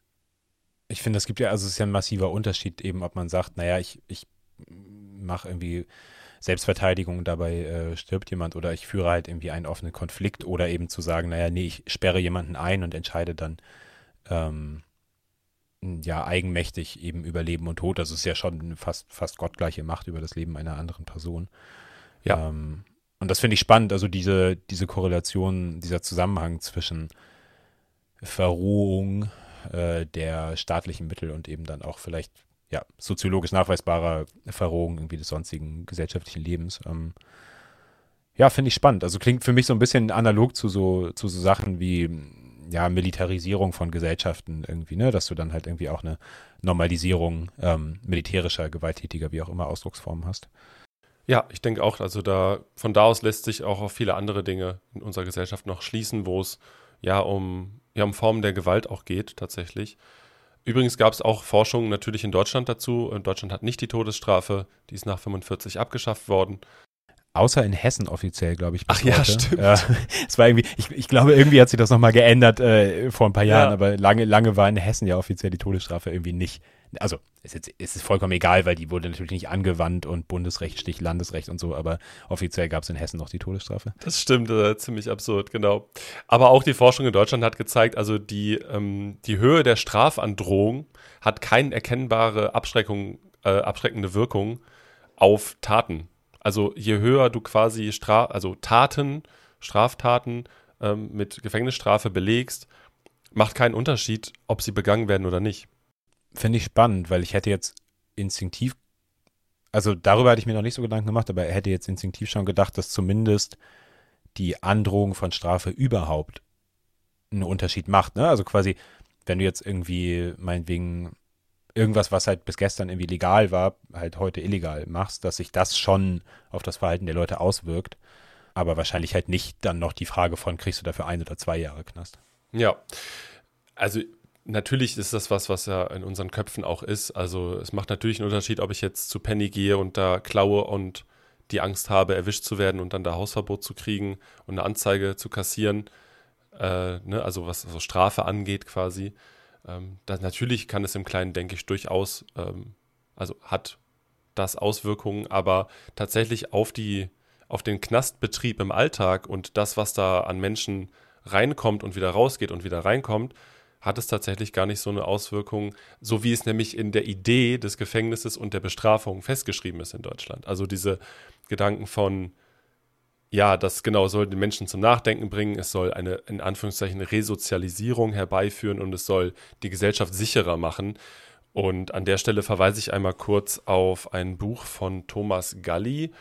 ich finde, es gibt ja, also es ist ja ein massiver Unterschied eben, ob man sagt, naja, ich, ich mache irgendwie Selbstverteidigung, dabei äh, stirbt jemand oder ich führe halt irgendwie einen offenen Konflikt oder eben zu sagen, naja, nee, ich sperre jemanden ein und entscheide dann, ähm, ja, eigenmächtig eben über Leben und Tod. Das ist ja schon fast, fast gottgleiche Macht über das Leben einer anderen Person. Ja. Ähm, und das finde ich spannend, also diese, diese Korrelation, dieser Zusammenhang zwischen Verrohung äh, der staatlichen Mittel und eben dann auch vielleicht ja, soziologisch nachweisbarer Verrohung irgendwie des sonstigen gesellschaftlichen Lebens. Ähm, ja, finde ich spannend. Also klingt für mich so ein bisschen analog zu so, zu so Sachen wie ja, Militarisierung von Gesellschaften irgendwie, ne, dass du dann halt irgendwie auch eine Normalisierung ähm, militärischer, gewalttätiger, wie auch immer Ausdrucksformen hast. Ja, ich denke auch, also da von da aus lässt sich auch auf viele andere Dinge in unserer Gesellschaft noch schließen, wo es ja um, ja um Formen der Gewalt auch geht, tatsächlich. Übrigens gab es auch Forschung natürlich in Deutschland dazu. Deutschland hat nicht die Todesstrafe, die ist nach 45 abgeschafft worden. Außer in Hessen offiziell, glaube ich. Ach ja, heute. stimmt. Ja, es war irgendwie, ich, ich, glaube, irgendwie hat sich das nochmal geändert äh, vor ein paar Jahren, ja. aber lange, lange war in Hessen ja offiziell die Todesstrafe irgendwie nicht. Also ist jetzt, ist es vollkommen egal, weil die wurde natürlich nicht angewandt und Bundesrecht sticht Landesrecht und so, aber offiziell gab es in Hessen noch die Todesstrafe. Das stimmt, äh, ziemlich absurd, genau. Aber auch die Forschung in Deutschland hat gezeigt, also die, ähm, die Höhe der Strafandrohung hat keine erkennbare Abschreckung, äh, abschreckende Wirkung auf Taten also je höher du quasi Stra also Taten, Straftaten ähm, mit Gefängnisstrafe belegst, macht keinen Unterschied, ob sie begangen werden oder nicht. Finde ich spannend, weil ich hätte jetzt instinktiv, also darüber hatte ich mir noch nicht so Gedanken gemacht, aber er hätte jetzt instinktiv schon gedacht, dass zumindest die Androhung von Strafe überhaupt einen Unterschied macht. Ne? Also quasi, wenn du jetzt irgendwie meinetwegen irgendwas, was halt bis gestern irgendwie legal war, halt heute illegal machst, dass sich das schon auf das Verhalten der Leute auswirkt. Aber wahrscheinlich halt nicht dann noch die Frage von, kriegst du dafür ein oder zwei Jahre Knast? Ja. Also natürlich ist das was, was ja in unseren Köpfen auch ist. Also es macht natürlich einen Unterschied, ob ich jetzt zu Penny gehe und da klaue und die Angst habe, erwischt zu werden und dann da Hausverbot zu kriegen und eine Anzeige zu kassieren. Äh, ne? Also was so Strafe angeht quasi. Ähm, das, natürlich kann es im Kleinen, denke ich, durchaus, ähm, also hat das Auswirkungen, aber tatsächlich auf die, auf den Knastbetrieb im Alltag und das, was da an Menschen reinkommt und wieder rausgeht und wieder reinkommt, hat es tatsächlich gar nicht so eine Auswirkung, so wie es nämlich in der Idee des Gefängnisses und der Bestrafung festgeschrieben ist in Deutschland. Also diese Gedanken von, ja, das genau soll den Menschen zum Nachdenken bringen, es soll eine in Anführungszeichen Resozialisierung herbeiführen und es soll die Gesellschaft sicherer machen. Und an der Stelle verweise ich einmal kurz auf ein Buch von Thomas Galli.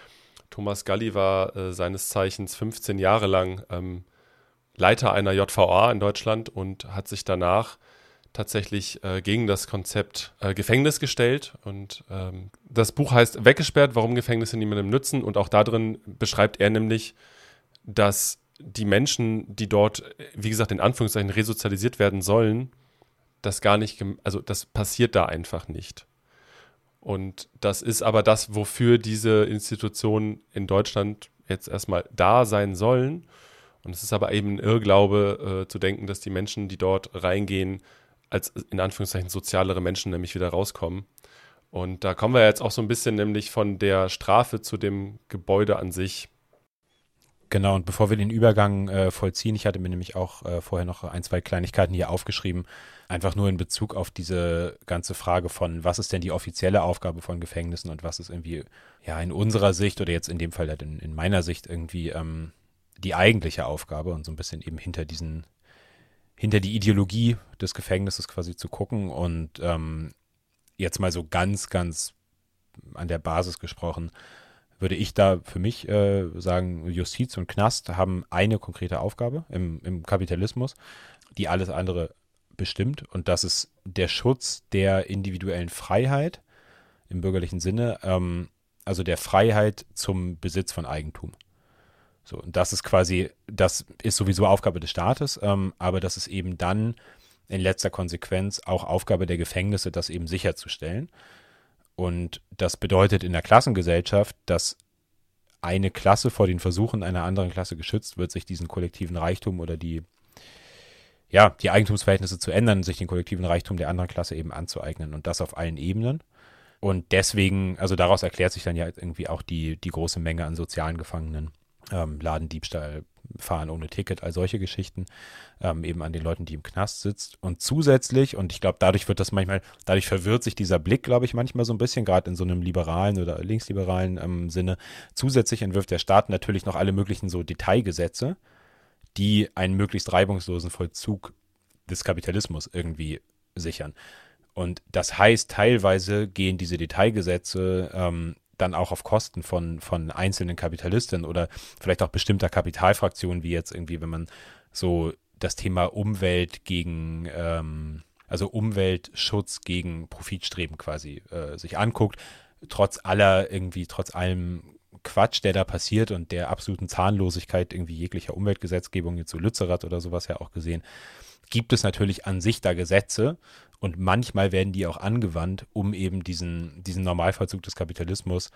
Thomas Galli war äh, seines Zeichens 15 Jahre lang ähm, Leiter einer JVA in Deutschland und hat sich danach tatsächlich äh, gegen das Konzept äh, Gefängnis gestellt. Und ähm, das Buch heißt Weggesperrt, warum Gefängnisse niemandem nützen. Und auch darin beschreibt er nämlich, dass die Menschen, die dort, wie gesagt, in Anführungszeichen resozialisiert werden sollen, das gar nicht, also das passiert da einfach nicht. Und das ist aber das, wofür diese Institutionen in Deutschland jetzt erstmal da sein sollen. Und es ist aber eben ein Irrglaube äh, zu denken, dass die Menschen, die dort reingehen, als in Anführungszeichen sozialere Menschen nämlich wieder rauskommen. Und da kommen wir jetzt auch so ein bisschen nämlich von der Strafe zu dem Gebäude an sich. Genau, und bevor wir den Übergang äh, vollziehen, ich hatte mir nämlich auch äh, vorher noch ein, zwei Kleinigkeiten hier aufgeschrieben, einfach nur in Bezug auf diese ganze Frage von, was ist denn die offizielle Aufgabe von Gefängnissen und was ist irgendwie, ja, in unserer Sicht oder jetzt in dem Fall halt in, in meiner Sicht irgendwie ähm, die eigentliche Aufgabe und so ein bisschen eben hinter diesen hinter die Ideologie des Gefängnisses quasi zu gucken und ähm, jetzt mal so ganz, ganz an der Basis gesprochen, würde ich da für mich äh, sagen, Justiz und Knast haben eine konkrete Aufgabe im, im Kapitalismus, die alles andere bestimmt und das ist der Schutz der individuellen Freiheit im bürgerlichen Sinne, ähm, also der Freiheit zum Besitz von Eigentum. So, und das ist quasi, das ist sowieso Aufgabe des Staates, ähm, aber das ist eben dann in letzter Konsequenz auch Aufgabe der Gefängnisse, das eben sicherzustellen. Und das bedeutet in der Klassengesellschaft, dass eine Klasse vor den Versuchen einer anderen Klasse geschützt wird, sich diesen kollektiven Reichtum oder die, ja, die Eigentumsverhältnisse zu ändern, sich den kollektiven Reichtum der anderen Klasse eben anzueignen und das auf allen Ebenen. Und deswegen, also daraus erklärt sich dann ja irgendwie auch die, die große Menge an sozialen Gefangenen ähm, Ladendiebstahl, Fahren ohne Ticket, all solche Geschichten, ähm, eben an den Leuten, die im Knast sitzt. Und zusätzlich, und ich glaube, dadurch wird das manchmal, dadurch verwirrt sich dieser Blick, glaube ich, manchmal so ein bisschen, gerade in so einem liberalen oder linksliberalen ähm, Sinne. Zusätzlich entwirft der Staat natürlich noch alle möglichen so Detailgesetze, die einen möglichst reibungslosen Vollzug des Kapitalismus irgendwie sichern. Und das heißt, teilweise gehen diese Detailgesetze ähm, dann auch auf Kosten von, von einzelnen Kapitalisten oder vielleicht auch bestimmter Kapitalfraktionen, wie jetzt irgendwie, wenn man so das Thema Umwelt gegen, ähm, also Umweltschutz gegen Profitstreben quasi äh, sich anguckt, trotz aller irgendwie, trotz allem Quatsch, der da passiert und der absoluten Zahnlosigkeit irgendwie jeglicher Umweltgesetzgebung, jetzt so Lützerath oder sowas ja auch gesehen, gibt es natürlich an sich da Gesetze und manchmal werden die auch angewandt, um eben diesen, diesen Normalvollzug des Kapitalismus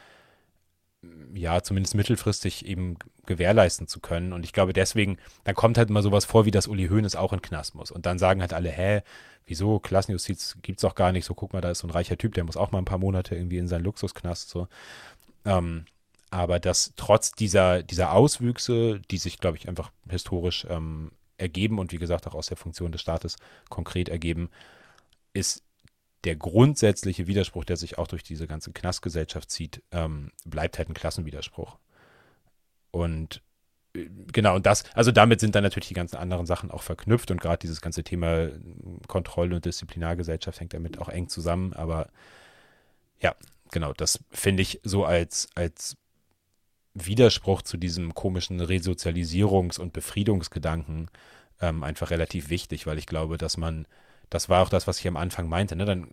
ja, zumindest mittelfristig eben gewährleisten zu können. Und ich glaube deswegen, dann kommt halt mal sowas vor, wie dass Uli Hoeneß auch in Knast muss. Und dann sagen halt alle, hä, wieso, Klassenjustiz gibt es doch gar nicht. So, guck mal, da ist so ein reicher Typ, der muss auch mal ein paar Monate irgendwie in seinen Luxusknast. So. Ähm, aber dass trotz dieser, dieser Auswüchse, die sich, glaube ich, einfach historisch ähm, ergeben und wie gesagt auch aus der Funktion des Staates konkret ergeben, ist der grundsätzliche Widerspruch, der sich auch durch diese ganze Knastgesellschaft zieht, ähm, bleibt halt ein Klassenwiderspruch. Und äh, genau, und das, also damit sind dann natürlich die ganzen anderen Sachen auch verknüpft und gerade dieses ganze Thema Kontroll- und Disziplinargesellschaft hängt damit auch eng zusammen, aber ja, genau, das finde ich so als, als Widerspruch zu diesem komischen Resozialisierungs- und Befriedungsgedanken ähm, einfach relativ wichtig, weil ich glaube, dass man das war auch das, was ich am Anfang meinte, ne? Dann,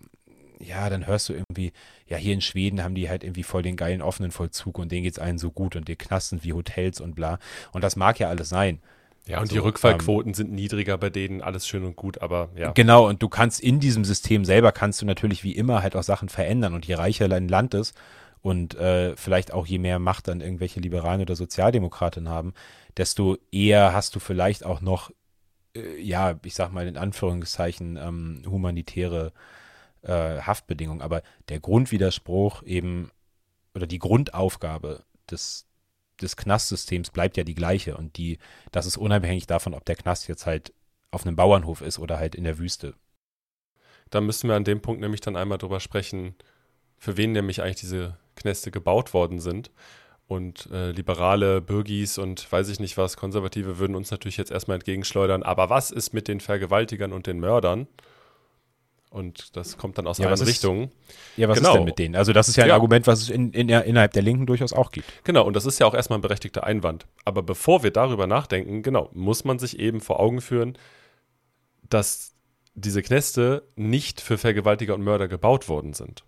ja, dann hörst du irgendwie, ja, hier in Schweden haben die halt irgendwie voll den geilen offenen Vollzug und denen geht's allen so gut und die Knasten wie Hotels und bla. Und das mag ja alles sein. Ja, und also, die Rückfallquoten ähm, sind niedriger bei denen, alles schön und gut, aber ja. Genau, und du kannst in diesem System selber kannst du natürlich wie immer halt auch Sachen verändern und je reicher ein Land ist und äh, vielleicht auch je mehr Macht dann irgendwelche Liberalen oder Sozialdemokraten haben, desto eher hast du vielleicht auch noch äh, ja, ich sag mal in Anführungszeichen, ähm, humanitäre äh, Haftbedingungen. Aber der Grundwiderspruch eben oder die Grundaufgabe des, des Knastsystems bleibt ja die gleiche. Und die, das ist unabhängig davon, ob der Knast jetzt halt auf einem Bauernhof ist oder halt in der Wüste. Da müssen wir an dem Punkt nämlich dann einmal drüber sprechen, für wen nämlich eigentlich diese Knäste gebaut worden sind. Und äh, liberale Bürgis und weiß ich nicht was, Konservative würden uns natürlich jetzt erstmal entgegenschleudern. Aber was ist mit den Vergewaltigern und den Mördern? Und das kommt dann aus ja, allen Richtungen. Ja, was genau. ist denn mit denen? Also, das ist ja ein ja. Argument, was es in, in, innerhalb der Linken durchaus auch gibt. Genau, und das ist ja auch erstmal ein berechtigter Einwand. Aber bevor wir darüber nachdenken, genau, muss man sich eben vor Augen führen, dass diese Knäste nicht für Vergewaltiger und Mörder gebaut worden sind.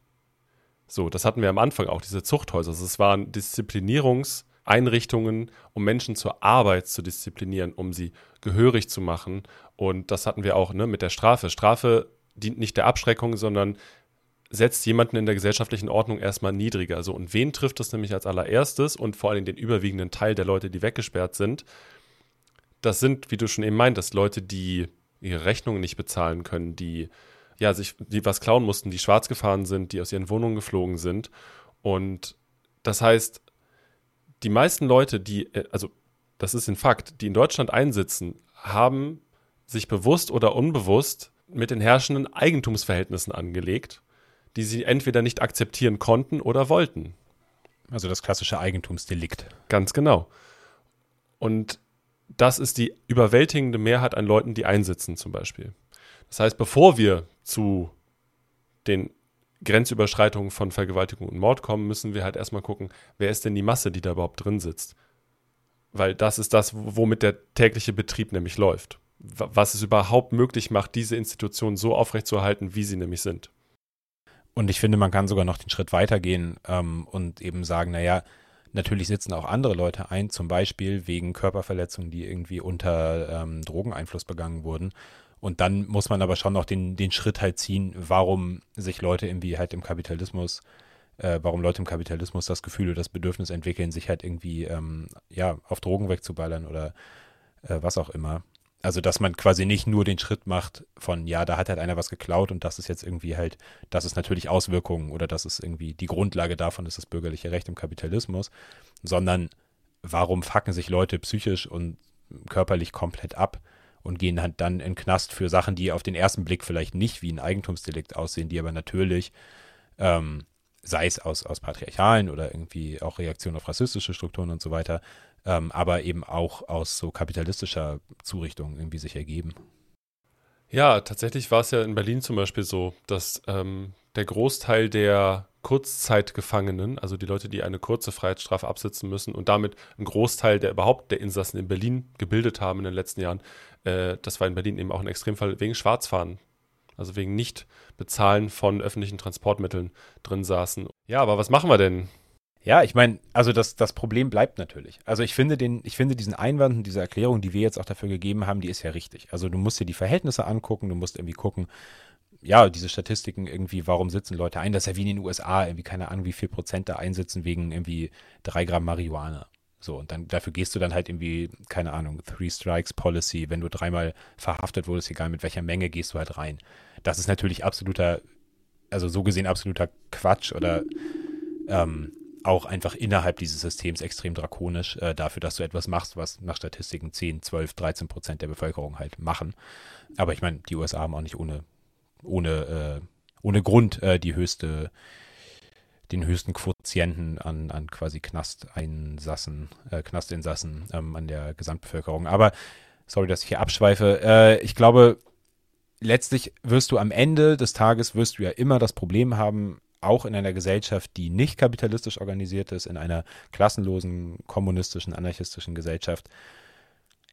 So, das hatten wir am Anfang auch, diese Zuchthäuser. Also es waren Disziplinierungseinrichtungen, um Menschen zur Arbeit zu disziplinieren, um sie gehörig zu machen. Und das hatten wir auch ne, mit der Strafe. Strafe dient nicht der Abschreckung, sondern setzt jemanden in der gesellschaftlichen Ordnung erstmal niedriger. So, und wen trifft das nämlich als allererstes und vor allem den überwiegenden Teil der Leute, die weggesperrt sind? Das sind, wie du schon eben meintest, Leute, die ihre Rechnungen nicht bezahlen können, die ja, sich, die was klauen mussten, die schwarz gefahren sind, die aus ihren Wohnungen geflogen sind. Und das heißt, die meisten Leute, die, äh, also das ist ein Fakt, die in Deutschland einsitzen, haben sich bewusst oder unbewusst mit den herrschenden Eigentumsverhältnissen angelegt, die sie entweder nicht akzeptieren konnten oder wollten. Also das klassische Eigentumsdelikt. Ganz genau. Und das ist die überwältigende Mehrheit an Leuten, die einsitzen zum Beispiel. Das heißt, bevor wir zu den Grenzüberschreitungen von Vergewaltigung und Mord kommen, müssen wir halt erstmal gucken, wer ist denn die Masse, die da überhaupt drin sitzt. Weil das ist das, womit der tägliche Betrieb nämlich läuft. Was es überhaupt möglich macht, diese Institutionen so aufrechtzuerhalten, wie sie nämlich sind. Und ich finde, man kann sogar noch den Schritt weitergehen ähm, und eben sagen, naja, natürlich sitzen auch andere Leute ein, zum Beispiel wegen Körperverletzungen, die irgendwie unter ähm, Drogeneinfluss begangen wurden. Und dann muss man aber schon noch den, den Schritt halt ziehen, warum sich Leute irgendwie halt im Kapitalismus, äh, warum Leute im Kapitalismus das Gefühl oder das Bedürfnis entwickeln, sich halt irgendwie, ähm, ja, auf Drogen wegzuballern oder äh, was auch immer. Also, dass man quasi nicht nur den Schritt macht von, ja, da hat halt einer was geklaut und das ist jetzt irgendwie halt, das ist natürlich Auswirkungen oder das ist irgendwie die Grundlage davon, ist das bürgerliche Recht im Kapitalismus, sondern warum fucken sich Leute psychisch und körperlich komplett ab und gehen halt dann in Knast für Sachen, die auf den ersten Blick vielleicht nicht wie ein Eigentumsdelikt aussehen, die aber natürlich, ähm, sei es aus, aus patriarchalen oder irgendwie auch Reaktionen auf rassistische Strukturen und so weiter, ähm, aber eben auch aus so kapitalistischer Zurichtung irgendwie sich ergeben. Ja, tatsächlich war es ja in Berlin zum Beispiel so, dass ähm, der Großteil der Kurzzeitgefangenen, also die Leute, die eine kurze Freiheitsstrafe absitzen müssen und damit ein Großteil der überhaupt der Insassen in Berlin gebildet haben in den letzten Jahren, äh, das war in Berlin eben auch ein Extremfall wegen Schwarzfahren, also wegen Nicht-Bezahlen von öffentlichen Transportmitteln drin saßen. Ja, aber was machen wir denn? Ja, ich meine, also das, das Problem bleibt natürlich. Also ich finde den, ich finde diesen Einwand und diese Erklärung, die wir jetzt auch dafür gegeben haben, die ist ja richtig. Also du musst dir die Verhältnisse angucken, du musst irgendwie gucken, ja, diese Statistiken irgendwie, warum sitzen Leute ein? Das ist ja wie in den USA, irgendwie keine Ahnung, wie viel Prozent da einsitzen wegen irgendwie drei Gramm Marihuana. So, und dann dafür gehst du dann halt irgendwie, keine Ahnung, Three Strikes Policy, wenn du dreimal verhaftet wurdest, egal mit welcher Menge, gehst du halt rein. Das ist natürlich absoluter, also so gesehen absoluter Quatsch oder ähm, auch einfach innerhalb dieses Systems extrem drakonisch äh, dafür, dass du etwas machst, was nach Statistiken 10, 12, 13 Prozent der Bevölkerung halt machen. Aber ich meine, die USA haben auch nicht ohne ohne, äh, ohne Grund äh, die höchste, den höchsten Quotienten an, an quasi Knasteinsassen, äh, Knastinsassen ähm, an der Gesamtbevölkerung. Aber sorry, dass ich hier abschweife. Äh, ich glaube, letztlich wirst du am Ende des Tages wirst du ja immer das Problem haben, auch in einer Gesellschaft, die nicht kapitalistisch organisiert ist, in einer klassenlosen, kommunistischen, anarchistischen Gesellschaft.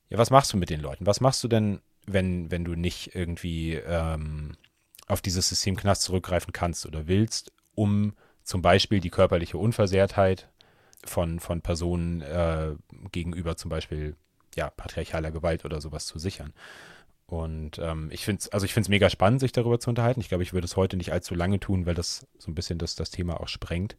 Ja, was machst du mit den Leuten? Was machst du denn, wenn, wenn du nicht irgendwie ähm, auf dieses System Knast zurückgreifen kannst oder willst, um zum Beispiel die körperliche Unversehrtheit von, von Personen äh, gegenüber zum Beispiel ja, patriarchaler Gewalt oder sowas zu sichern. Und ähm, ich finde es, also mega spannend, sich darüber zu unterhalten. Ich glaube, ich würde es heute nicht allzu lange tun, weil das so ein bisschen das, das Thema auch sprengt.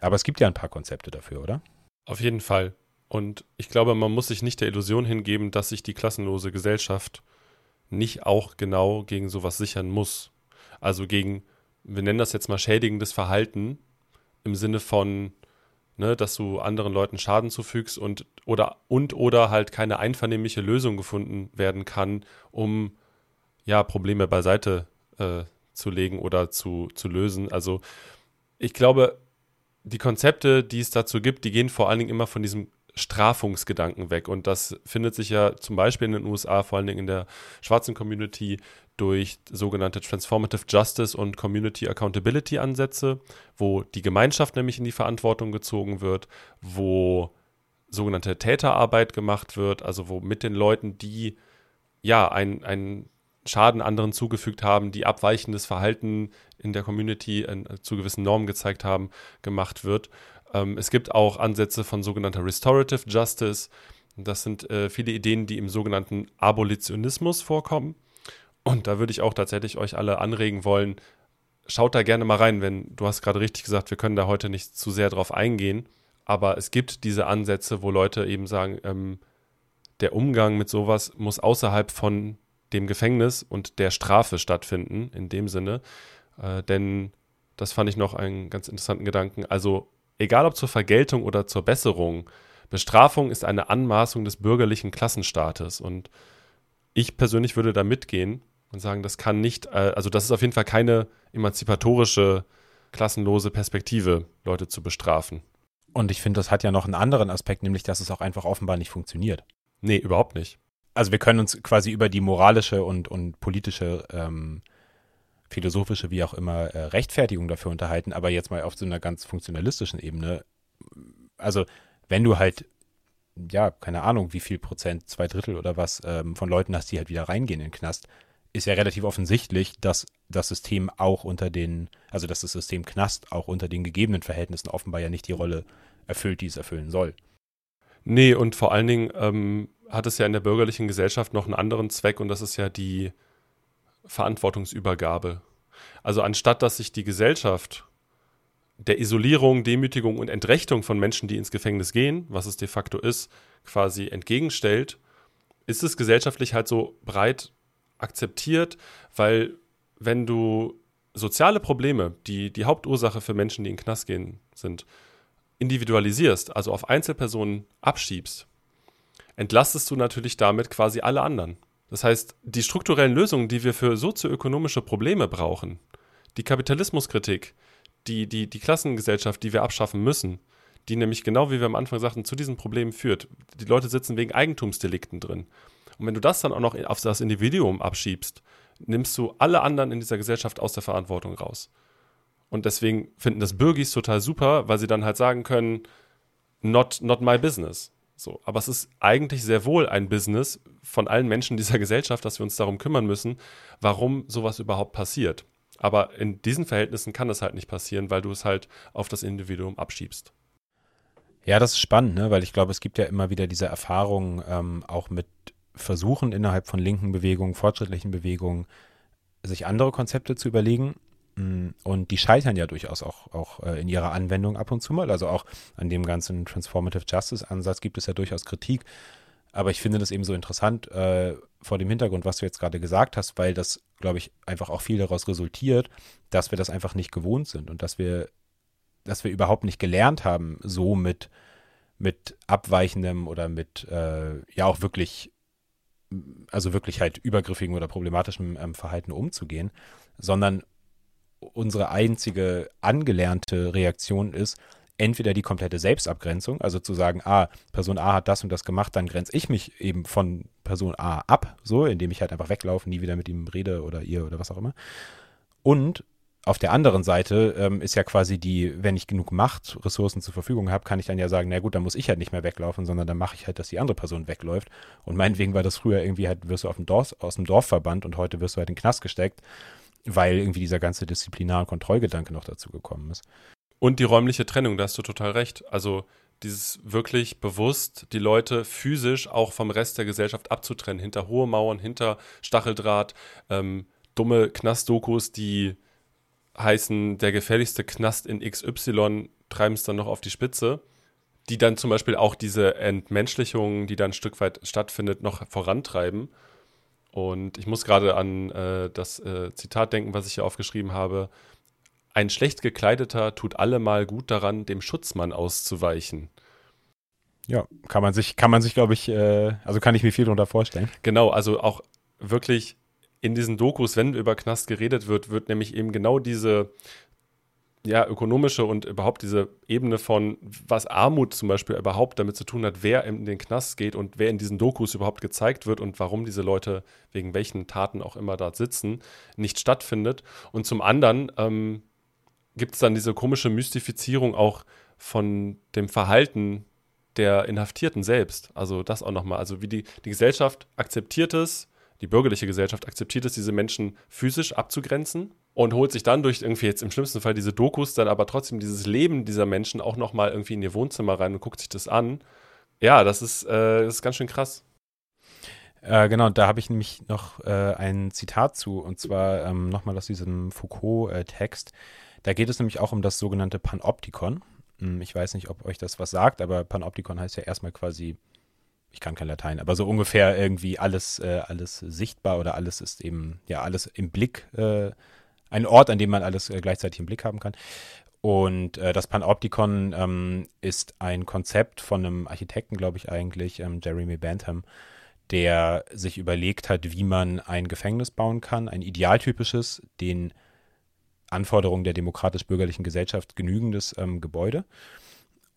Aber es gibt ja ein paar Konzepte dafür, oder? Auf jeden Fall. Und ich glaube, man muss sich nicht der Illusion hingeben, dass sich die klassenlose Gesellschaft nicht auch genau gegen sowas sichern muss. Also gegen, wir nennen das jetzt mal schädigendes Verhalten im Sinne von, ne, dass du anderen Leuten Schaden zufügst und oder und oder halt keine einvernehmliche Lösung gefunden werden kann, um ja Probleme beiseite äh, zu legen oder zu, zu lösen. Also ich glaube, die Konzepte, die es dazu gibt, die gehen vor allen Dingen immer von diesem Strafungsgedanken weg. Und das findet sich ja zum Beispiel in den USA, vor allen Dingen in der schwarzen Community, durch sogenannte Transformative Justice und Community Accountability Ansätze, wo die Gemeinschaft nämlich in die Verantwortung gezogen wird, wo sogenannte Täterarbeit gemacht wird, also wo mit den Leuten, die ja einen Schaden anderen zugefügt haben, die abweichendes Verhalten in der Community äh, zu gewissen Normen gezeigt haben, gemacht wird. Ähm, es gibt auch Ansätze von sogenannter Restorative Justice. Das sind äh, viele Ideen, die im sogenannten Abolitionismus vorkommen. Und da würde ich auch tatsächlich euch alle anregen wollen, schaut da gerne mal rein, wenn du hast gerade richtig gesagt, wir können da heute nicht zu sehr drauf eingehen. Aber es gibt diese Ansätze, wo Leute eben sagen, ähm, der Umgang mit sowas muss außerhalb von dem Gefängnis und der Strafe stattfinden, in dem Sinne. Äh, denn das fand ich noch einen ganz interessanten Gedanken. Also, egal ob zur Vergeltung oder zur Besserung, Bestrafung ist eine Anmaßung des bürgerlichen Klassenstaates. Und ich persönlich würde da mitgehen und sagen, das kann nicht, äh, also das ist auf jeden Fall keine emanzipatorische, klassenlose Perspektive, Leute zu bestrafen. Und ich finde, das hat ja noch einen anderen Aspekt, nämlich, dass es auch einfach offenbar nicht funktioniert. Nee, überhaupt nicht. Also wir können uns quasi über die moralische und, und politische, ähm, philosophische, wie auch immer, äh, Rechtfertigung dafür unterhalten, aber jetzt mal auf so einer ganz funktionalistischen Ebene. Also wenn du halt ja, keine Ahnung, wie viel Prozent, zwei Drittel oder was ähm, von Leuten hast, die halt wieder reingehen in den Knast, ist ja relativ offensichtlich, dass das System auch unter den, also dass das System Knast auch unter den gegebenen Verhältnissen offenbar ja nicht die Rolle erfüllt, die es erfüllen soll. Nee, und vor allen Dingen ähm, hat es ja in der bürgerlichen Gesellschaft noch einen anderen Zweck und das ist ja die Verantwortungsübergabe. Also anstatt dass sich die Gesellschaft der Isolierung, Demütigung und Entrechtung von Menschen, die ins Gefängnis gehen, was es de facto ist, quasi entgegenstellt, ist es gesellschaftlich halt so breit akzeptiert, weil wenn du soziale Probleme, die die Hauptursache für Menschen, die in den Knast gehen, sind, individualisierst, also auf Einzelpersonen abschiebst, entlastest du natürlich damit quasi alle anderen. Das heißt, die strukturellen Lösungen, die wir für sozioökonomische Probleme brauchen, die Kapitalismuskritik, die, die, die Klassengesellschaft, die wir abschaffen müssen, die nämlich genau wie wir am Anfang sagten, zu diesen Problemen führt. Die Leute sitzen wegen Eigentumsdelikten drin. Und wenn du das dann auch noch auf das Individuum abschiebst, nimmst du alle anderen in dieser Gesellschaft aus der Verantwortung raus. Und deswegen finden das Bürgis total super, weil sie dann halt sagen können, not, not my business. So, aber es ist eigentlich sehr wohl ein Business von allen Menschen dieser Gesellschaft, dass wir uns darum kümmern müssen, warum sowas überhaupt passiert. Aber in diesen Verhältnissen kann das halt nicht passieren, weil du es halt auf das Individuum abschiebst. Ja, das ist spannend, ne? weil ich glaube, es gibt ja immer wieder diese Erfahrungen ähm, auch mit Versuchen innerhalb von linken Bewegungen, fortschrittlichen Bewegungen, sich andere Konzepte zu überlegen. Mm, und die scheitern ja durchaus auch, auch äh, in ihrer Anwendung ab und zu mal. Also auch an dem ganzen Transformative Justice Ansatz gibt es ja durchaus Kritik. Aber ich finde das eben so interessant äh, vor dem Hintergrund, was du jetzt gerade gesagt hast, weil das, glaube ich, einfach auch viel daraus resultiert, dass wir das einfach nicht gewohnt sind und dass wir dass wir überhaupt nicht gelernt haben, so mit, mit abweichendem oder mit, äh, ja auch wirklich, also wirklich halt übergriffigen oder problematischem ähm, Verhalten umzugehen, sondern unsere einzige angelernte Reaktion ist, entweder die komplette Selbstabgrenzung, also zu sagen, ah, Person A hat das und das gemacht, dann grenze ich mich eben von Person A ab, so, indem ich halt einfach weglaufe, nie wieder mit ihm rede oder ihr oder was auch immer. Und auf der anderen Seite ähm, ist ja quasi die, wenn ich genug Macht, Ressourcen zur Verfügung habe, kann ich dann ja sagen, na gut, dann muss ich halt nicht mehr weglaufen, sondern dann mache ich halt, dass die andere Person wegläuft. Und meinetwegen war das früher irgendwie halt, wirst du auf dem Dorf, aus dem Dorf verbannt und heute wirst du halt in den Knast gesteckt, weil irgendwie dieser ganze Disziplinar- und Kontrollgedanke noch dazu gekommen ist. Und die räumliche Trennung, da hast du total recht. Also dieses wirklich bewusst die Leute physisch auch vom Rest der Gesellschaft abzutrennen, hinter hohe Mauern, hinter Stacheldraht, ähm, dumme Knastdokus, die heißen, der gefährlichste Knast in XY treiben es dann noch auf die Spitze, die dann zum Beispiel auch diese Entmenschlichung, die dann ein Stück weit stattfindet, noch vorantreiben. Und ich muss gerade an äh, das äh, Zitat denken, was ich hier aufgeschrieben habe. Ein schlecht gekleideter tut allemal gut daran, dem Schutzmann auszuweichen. Ja, kann man sich, kann man sich, glaube ich, äh, also kann ich mir viel darunter vorstellen. Genau, also auch wirklich in diesen Dokus, wenn über Knast geredet wird, wird nämlich eben genau diese ja, ökonomische und überhaupt diese Ebene von, was Armut zum Beispiel überhaupt damit zu tun hat, wer in den Knast geht und wer in diesen Dokus überhaupt gezeigt wird und warum diese Leute wegen welchen Taten auch immer dort sitzen, nicht stattfindet. Und zum anderen ähm, gibt es dann diese komische Mystifizierung auch von dem Verhalten der Inhaftierten selbst. Also das auch nochmal. Also wie die, die Gesellschaft akzeptiert es, die bürgerliche Gesellschaft akzeptiert es, diese Menschen physisch abzugrenzen und holt sich dann durch irgendwie jetzt im schlimmsten Fall diese Dokus dann aber trotzdem dieses Leben dieser Menschen auch nochmal irgendwie in ihr Wohnzimmer rein und guckt sich das an. Ja, das ist, äh, das ist ganz schön krass. Äh, genau, da habe ich nämlich noch äh, ein Zitat zu, und zwar ähm, nochmal aus diesem Foucault-Text. Da geht es nämlich auch um das sogenannte Panoptikon. Hm, ich weiß nicht, ob euch das was sagt, aber Panoptikon heißt ja erstmal quasi ich kann kein Latein, aber so ungefähr irgendwie alles, äh, alles sichtbar oder alles ist eben, ja, alles im Blick, äh, ein Ort, an dem man alles äh, gleichzeitig im Blick haben kann. Und äh, das Panoptikon ähm, ist ein Konzept von einem Architekten, glaube ich eigentlich, ähm, Jeremy Bentham, der sich überlegt hat, wie man ein Gefängnis bauen kann, ein idealtypisches, den Anforderungen der demokratisch-bürgerlichen Gesellschaft genügendes ähm, Gebäude.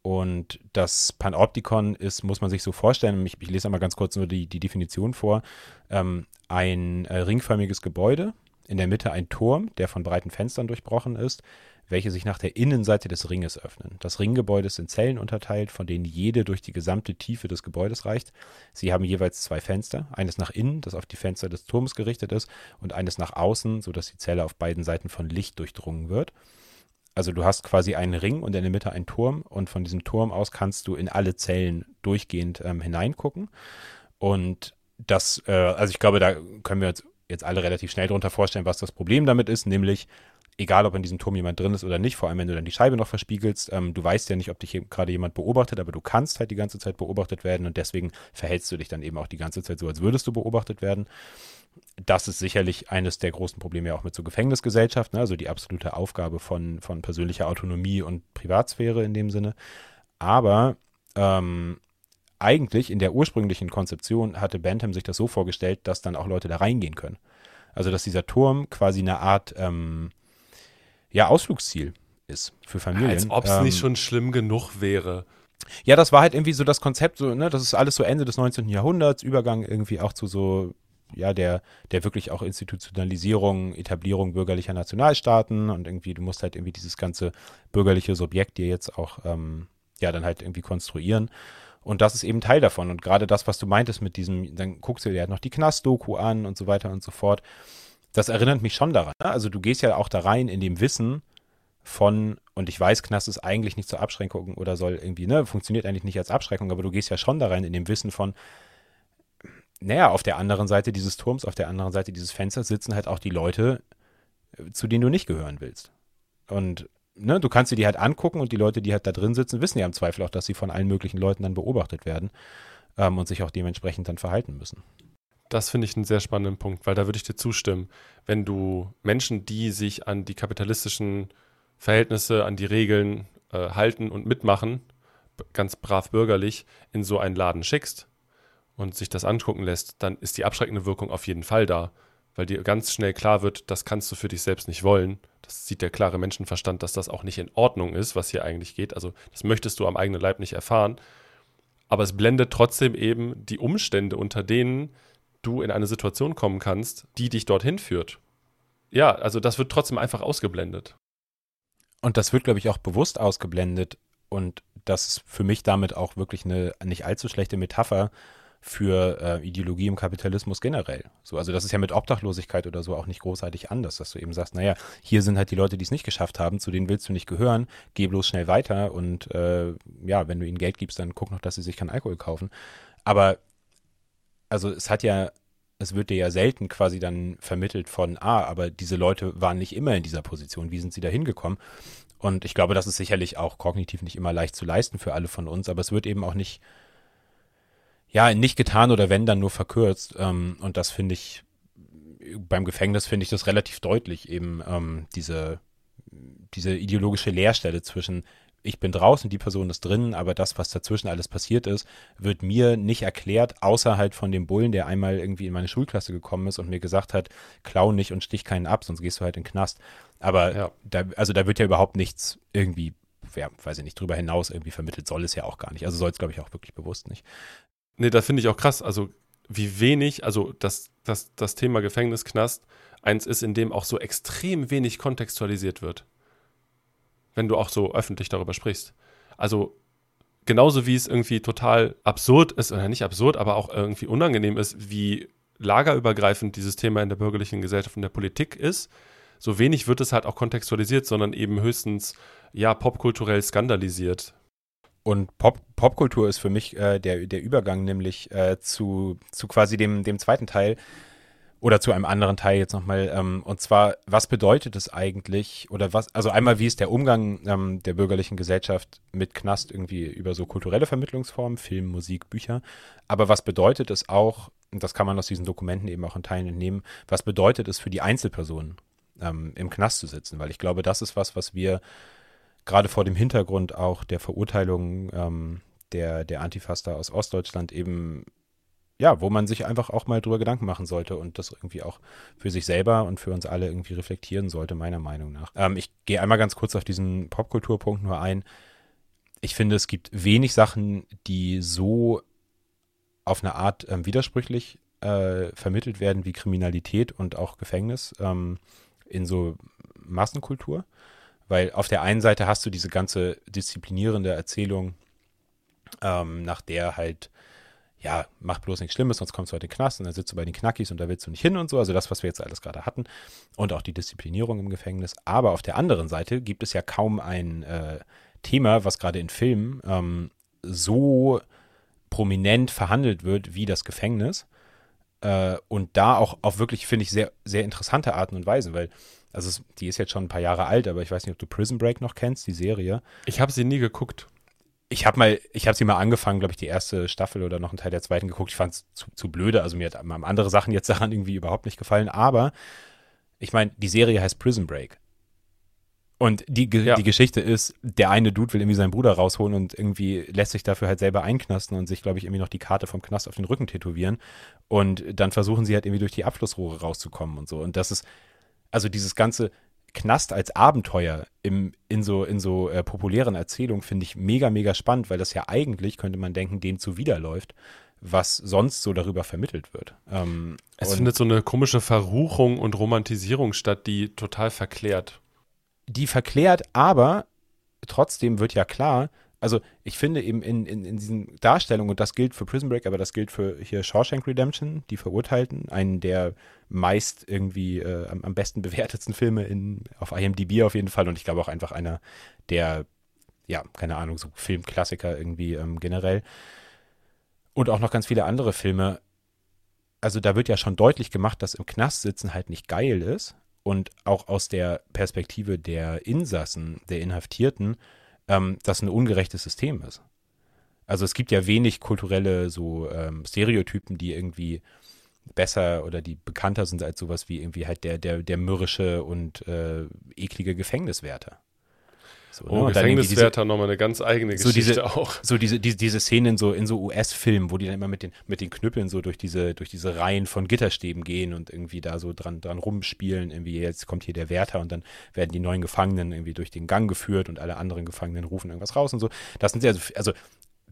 Und das Panoptikon ist, muss man sich so vorstellen, ich, ich lese einmal ganz kurz nur die, die Definition vor, ähm, ein äh, ringförmiges Gebäude, in der Mitte ein Turm, der von breiten Fenstern durchbrochen ist, welche sich nach der Innenseite des Ringes öffnen. Das Ringgebäude ist in Zellen unterteilt, von denen jede durch die gesamte Tiefe des Gebäudes reicht. Sie haben jeweils zwei Fenster, eines nach innen, das auf die Fenster des Turms gerichtet ist, und eines nach außen, sodass die Zelle auf beiden Seiten von Licht durchdrungen wird also du hast quasi einen Ring und in der Mitte einen Turm und von diesem Turm aus kannst du in alle Zellen durchgehend ähm, hineingucken. Und das, äh, also ich glaube, da können wir uns jetzt alle relativ schnell darunter vorstellen, was das Problem damit ist, nämlich egal ob in diesem Turm jemand drin ist oder nicht, vor allem wenn du dann die Scheibe noch verspiegelst, ähm, du weißt ja nicht, ob dich gerade jemand beobachtet, aber du kannst halt die ganze Zeit beobachtet werden und deswegen verhältst du dich dann eben auch die ganze Zeit so, als würdest du beobachtet werden. Das ist sicherlich eines der großen Probleme ja auch mit so Gefängnisgesellschaften, ne? also die absolute Aufgabe von, von persönlicher Autonomie und Privatsphäre in dem Sinne. Aber ähm, eigentlich in der ursprünglichen Konzeption hatte Bentham sich das so vorgestellt, dass dann auch Leute da reingehen können. Also dass dieser Turm quasi eine Art ähm, ja, Ausflugsziel ist für Familien. Als ob es ähm, nicht schon schlimm genug wäre. Ja, das war halt irgendwie so das Konzept, so, ne, das ist alles so Ende des 19. Jahrhunderts, Übergang irgendwie auch zu so, ja, der, der wirklich auch Institutionalisierung, Etablierung bürgerlicher Nationalstaaten und irgendwie, du musst halt irgendwie dieses ganze bürgerliche Subjekt dir jetzt auch, ähm, ja, dann halt irgendwie konstruieren. Und das ist eben Teil davon. Und gerade das, was du meintest mit diesem, dann guckst du dir halt noch die Knast-Doku an und so weiter und so fort das erinnert mich schon daran. Ne? Also du gehst ja auch da rein in dem Wissen von, und ich weiß, Knast ist eigentlich nicht zur Abschränkung oder soll irgendwie, ne, funktioniert eigentlich nicht als Abschreckung, aber du gehst ja schon da rein in dem Wissen von, naja, auf der anderen Seite dieses Turms, auf der anderen Seite dieses Fensters sitzen halt auch die Leute, zu denen du nicht gehören willst. Und ne, du kannst dir die halt angucken und die Leute, die halt da drin sitzen, wissen ja im Zweifel auch, dass sie von allen möglichen Leuten dann beobachtet werden ähm, und sich auch dementsprechend dann verhalten müssen. Das finde ich einen sehr spannenden Punkt, weil da würde ich dir zustimmen. Wenn du Menschen, die sich an die kapitalistischen Verhältnisse, an die Regeln äh, halten und mitmachen, ganz brav bürgerlich, in so einen Laden schickst und sich das angucken lässt, dann ist die abschreckende Wirkung auf jeden Fall da, weil dir ganz schnell klar wird, das kannst du für dich selbst nicht wollen. Das sieht der klare Menschenverstand, dass das auch nicht in Ordnung ist, was hier eigentlich geht. Also das möchtest du am eigenen Leib nicht erfahren. Aber es blendet trotzdem eben die Umstände, unter denen du in eine Situation kommen kannst, die dich dorthin führt. Ja, also das wird trotzdem einfach ausgeblendet. Und das wird, glaube ich, auch bewusst ausgeblendet. Und das ist für mich damit auch wirklich eine nicht allzu schlechte Metapher für äh, Ideologie im Kapitalismus generell. So, also das ist ja mit Obdachlosigkeit oder so auch nicht großartig anders, dass du eben sagst, naja, hier sind halt die Leute, die es nicht geschafft haben, zu denen willst du nicht gehören, geh bloß schnell weiter und äh, ja, wenn du ihnen Geld gibst, dann guck noch, dass sie sich keinen Alkohol kaufen. Aber also es hat ja, es wird dir ja selten quasi dann vermittelt von, ah, aber diese Leute waren nicht immer in dieser Position, wie sind sie da hingekommen? Und ich glaube, das ist sicherlich auch kognitiv nicht immer leicht zu leisten für alle von uns, aber es wird eben auch nicht, ja, nicht getan oder wenn, dann nur verkürzt. Ähm, und das finde ich, beim Gefängnis finde ich das relativ deutlich, eben ähm, diese, diese ideologische Leerstelle zwischen ich bin draußen, die Person ist drin, aber das, was dazwischen alles passiert ist, wird mir nicht erklärt, außer halt von dem Bullen, der einmal irgendwie in meine Schulklasse gekommen ist und mir gesagt hat, klau nicht und stich keinen ab, sonst gehst du halt in den Knast. Aber ja. da, also da wird ja überhaupt nichts irgendwie, ja, weiß ich nicht, drüber hinaus irgendwie vermittelt, soll es ja auch gar nicht. Also soll es, glaube ich, auch wirklich bewusst nicht. Nee, da finde ich auch krass, also wie wenig, also das, das, das Thema Gefängnis, Knast, eins ist, in dem auch so extrem wenig kontextualisiert wird wenn du auch so öffentlich darüber sprichst. Also genauso wie es irgendwie total absurd ist, oder nicht absurd, aber auch irgendwie unangenehm ist, wie lagerübergreifend dieses Thema in der bürgerlichen Gesellschaft und der Politik ist, so wenig wird es halt auch kontextualisiert, sondern eben höchstens, ja, popkulturell skandalisiert. Und Pop, Popkultur ist für mich äh, der, der Übergang nämlich äh, zu, zu quasi dem, dem zweiten Teil, oder zu einem anderen Teil jetzt nochmal. Ähm, und zwar, was bedeutet es eigentlich, oder was, also einmal, wie ist der Umgang ähm, der bürgerlichen Gesellschaft mit Knast irgendwie über so kulturelle Vermittlungsformen, Film, Musik, Bücher. Aber was bedeutet es auch, und das kann man aus diesen Dokumenten eben auch in Teilen entnehmen, was bedeutet es für die Einzelpersonen ähm, im Knast zu sitzen? Weil ich glaube, das ist was, was wir gerade vor dem Hintergrund auch der Verurteilung ähm, der, der Antifaster aus Ostdeutschland eben ja, wo man sich einfach auch mal drüber Gedanken machen sollte und das irgendwie auch für sich selber und für uns alle irgendwie reflektieren sollte, meiner Meinung nach. Ähm, ich gehe einmal ganz kurz auf diesen Popkulturpunkt nur ein. Ich finde, es gibt wenig Sachen, die so auf eine Art ähm, widersprüchlich äh, vermittelt werden wie Kriminalität und auch Gefängnis ähm, in so Massenkultur. Weil auf der einen Seite hast du diese ganze disziplinierende Erzählung, ähm, nach der halt ja, mach bloß nichts Schlimmes, sonst kommst du heute in den Knast und dann sitzt du bei den Knackis und da willst du nicht hin und so. Also das, was wir jetzt alles gerade hatten. Und auch die Disziplinierung im Gefängnis. Aber auf der anderen Seite gibt es ja kaum ein äh, Thema, was gerade in Filmen ähm, so prominent verhandelt wird wie das Gefängnis. Äh, und da auch auf wirklich, finde ich, sehr, sehr interessante Arten und Weisen, weil also die ist jetzt schon ein paar Jahre alt, aber ich weiß nicht, ob du Prison Break noch kennst, die Serie. Ich habe sie nie geguckt. Ich habe mal, ich habe sie mal angefangen, glaube ich, die erste Staffel oder noch einen Teil der zweiten geguckt. Ich fand es zu, zu blöde, also mir hat andere Sachen jetzt *laughs* daran irgendwie überhaupt nicht gefallen, aber ich meine, die Serie heißt Prison Break. Und die, ja. die Geschichte ist, der eine Dude will irgendwie seinen Bruder rausholen und irgendwie lässt sich dafür halt selber einknasten und sich, glaube ich, irgendwie noch die Karte vom Knast auf den Rücken tätowieren. Und dann versuchen sie halt irgendwie durch die Abflussrohre rauszukommen und so. Und das ist, also dieses ganze Knast als Abenteuer im, in so, in so äh, populären Erzählungen finde ich mega, mega spannend, weil das ja eigentlich, könnte man denken, dem zuwiderläuft, was sonst so darüber vermittelt wird. Ähm, es findet so eine komische Verruchung und Romantisierung statt, die total verklärt die verklärt, aber trotzdem wird ja klar, also ich finde eben in, in, in diesen Darstellungen, und das gilt für Prison Break, aber das gilt für hier Shawshank Redemption, die Verurteilten, einen der meist irgendwie äh, am, am, besten bewertetsten Filme in, auf IMDb auf jeden Fall und ich glaube auch einfach einer der, ja, keine Ahnung, so Filmklassiker irgendwie ähm, generell. Und auch noch ganz viele andere Filme. Also da wird ja schon deutlich gemacht, dass im Knast sitzen halt nicht geil ist, und auch aus der Perspektive der Insassen, der Inhaftierten, ähm, das ein ungerechtes System ist. Also es gibt ja wenig kulturelle so ähm, Stereotypen, die irgendwie besser oder die bekannter sind als sowas wie irgendwie halt der, der, der mürrische und äh, eklige Gefängniswärter. So, oh, ne? Gefängniswärter nochmal eine ganz eigene so Geschichte diese, auch. So diese, diese, diese Szenen so in so US-Filmen, wo die dann immer mit den, mit den Knüppeln so durch diese, durch diese Reihen von Gitterstäben gehen und irgendwie da so dran, dran rumspielen. Irgendwie jetzt kommt hier der Wärter und dann werden die neuen Gefangenen irgendwie durch den Gang geführt und alle anderen Gefangenen rufen irgendwas raus und so. Das sind sehr, also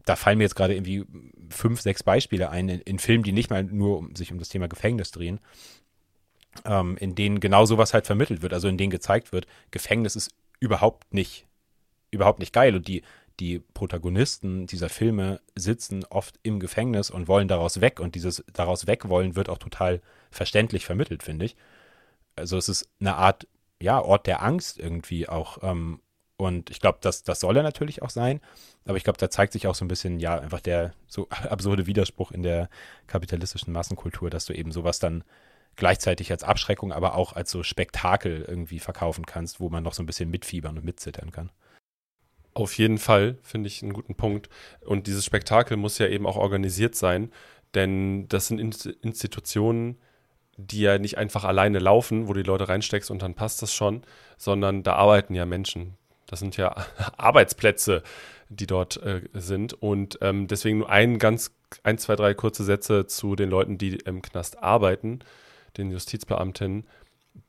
da fallen mir jetzt gerade irgendwie fünf, sechs Beispiele ein in, in Filmen, die nicht mal nur um, sich um das Thema Gefängnis drehen, ähm, in denen genau sowas halt vermittelt wird, also in denen gezeigt wird, Gefängnis ist überhaupt nicht überhaupt nicht geil. Und die, die Protagonisten dieser Filme sitzen oft im Gefängnis und wollen daraus weg. Und dieses daraus wegwollen wird auch total verständlich vermittelt, finde ich. Also es ist eine Art, ja, Ort der Angst irgendwie auch. Ähm, und ich glaube, das, das soll er natürlich auch sein. Aber ich glaube, da zeigt sich auch so ein bisschen, ja, einfach der so *laughs* absurde Widerspruch in der kapitalistischen Massenkultur, dass du eben sowas dann gleichzeitig als Abschreckung, aber auch als so Spektakel irgendwie verkaufen kannst, wo man noch so ein bisschen mitfiebern und mitzittern kann. Auf jeden Fall, finde ich einen guten Punkt. Und dieses Spektakel muss ja eben auch organisiert sein, denn das sind Institutionen, die ja nicht einfach alleine laufen, wo die Leute reinsteckst und dann passt das schon, sondern da arbeiten ja Menschen. Das sind ja *laughs* Arbeitsplätze, die dort äh, sind. Und ähm, deswegen nur ein ganz, ein, zwei, drei kurze Sätze zu den Leuten, die im Knast arbeiten, den Justizbeamtinnen.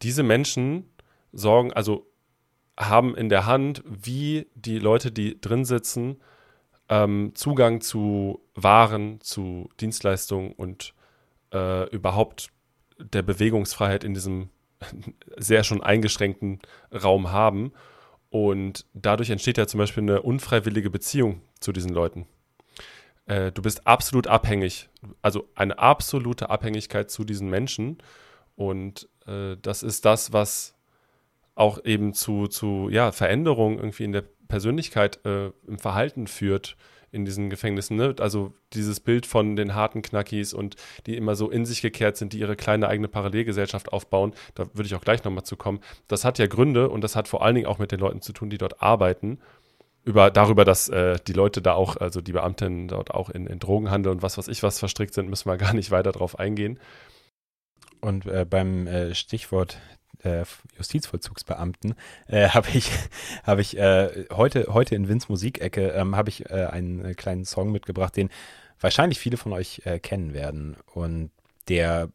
Diese Menschen sorgen, also haben in der Hand, wie die Leute, die drin sitzen, ähm, Zugang zu Waren, zu Dienstleistungen und äh, überhaupt der Bewegungsfreiheit in diesem *laughs* sehr schon eingeschränkten Raum haben. Und dadurch entsteht ja zum Beispiel eine unfreiwillige Beziehung zu diesen Leuten. Äh, du bist absolut abhängig, also eine absolute Abhängigkeit zu diesen Menschen. Und äh, das ist das, was auch eben zu, zu ja, Veränderungen irgendwie in der Persönlichkeit, äh, im Verhalten führt in diesen Gefängnissen. Ne? Also dieses Bild von den harten Knackis und die immer so in sich gekehrt sind, die ihre kleine eigene Parallelgesellschaft aufbauen, da würde ich auch gleich nochmal zu kommen. Das hat ja Gründe und das hat vor allen Dingen auch mit den Leuten zu tun, die dort arbeiten. Über, darüber, dass äh, die Leute da auch, also die Beamten dort auch in, in Drogenhandel und was weiß ich was verstrickt sind, müssen wir gar nicht weiter drauf eingehen. Und äh, beim äh, Stichwort äh, Justizvollzugsbeamten, äh, *laughs* habe ich, hab ich äh, heute, heute in Vins Musikecke ähm, habe ich äh, einen äh, kleinen Song mitgebracht, den wahrscheinlich viele von euch äh, kennen werden. Und der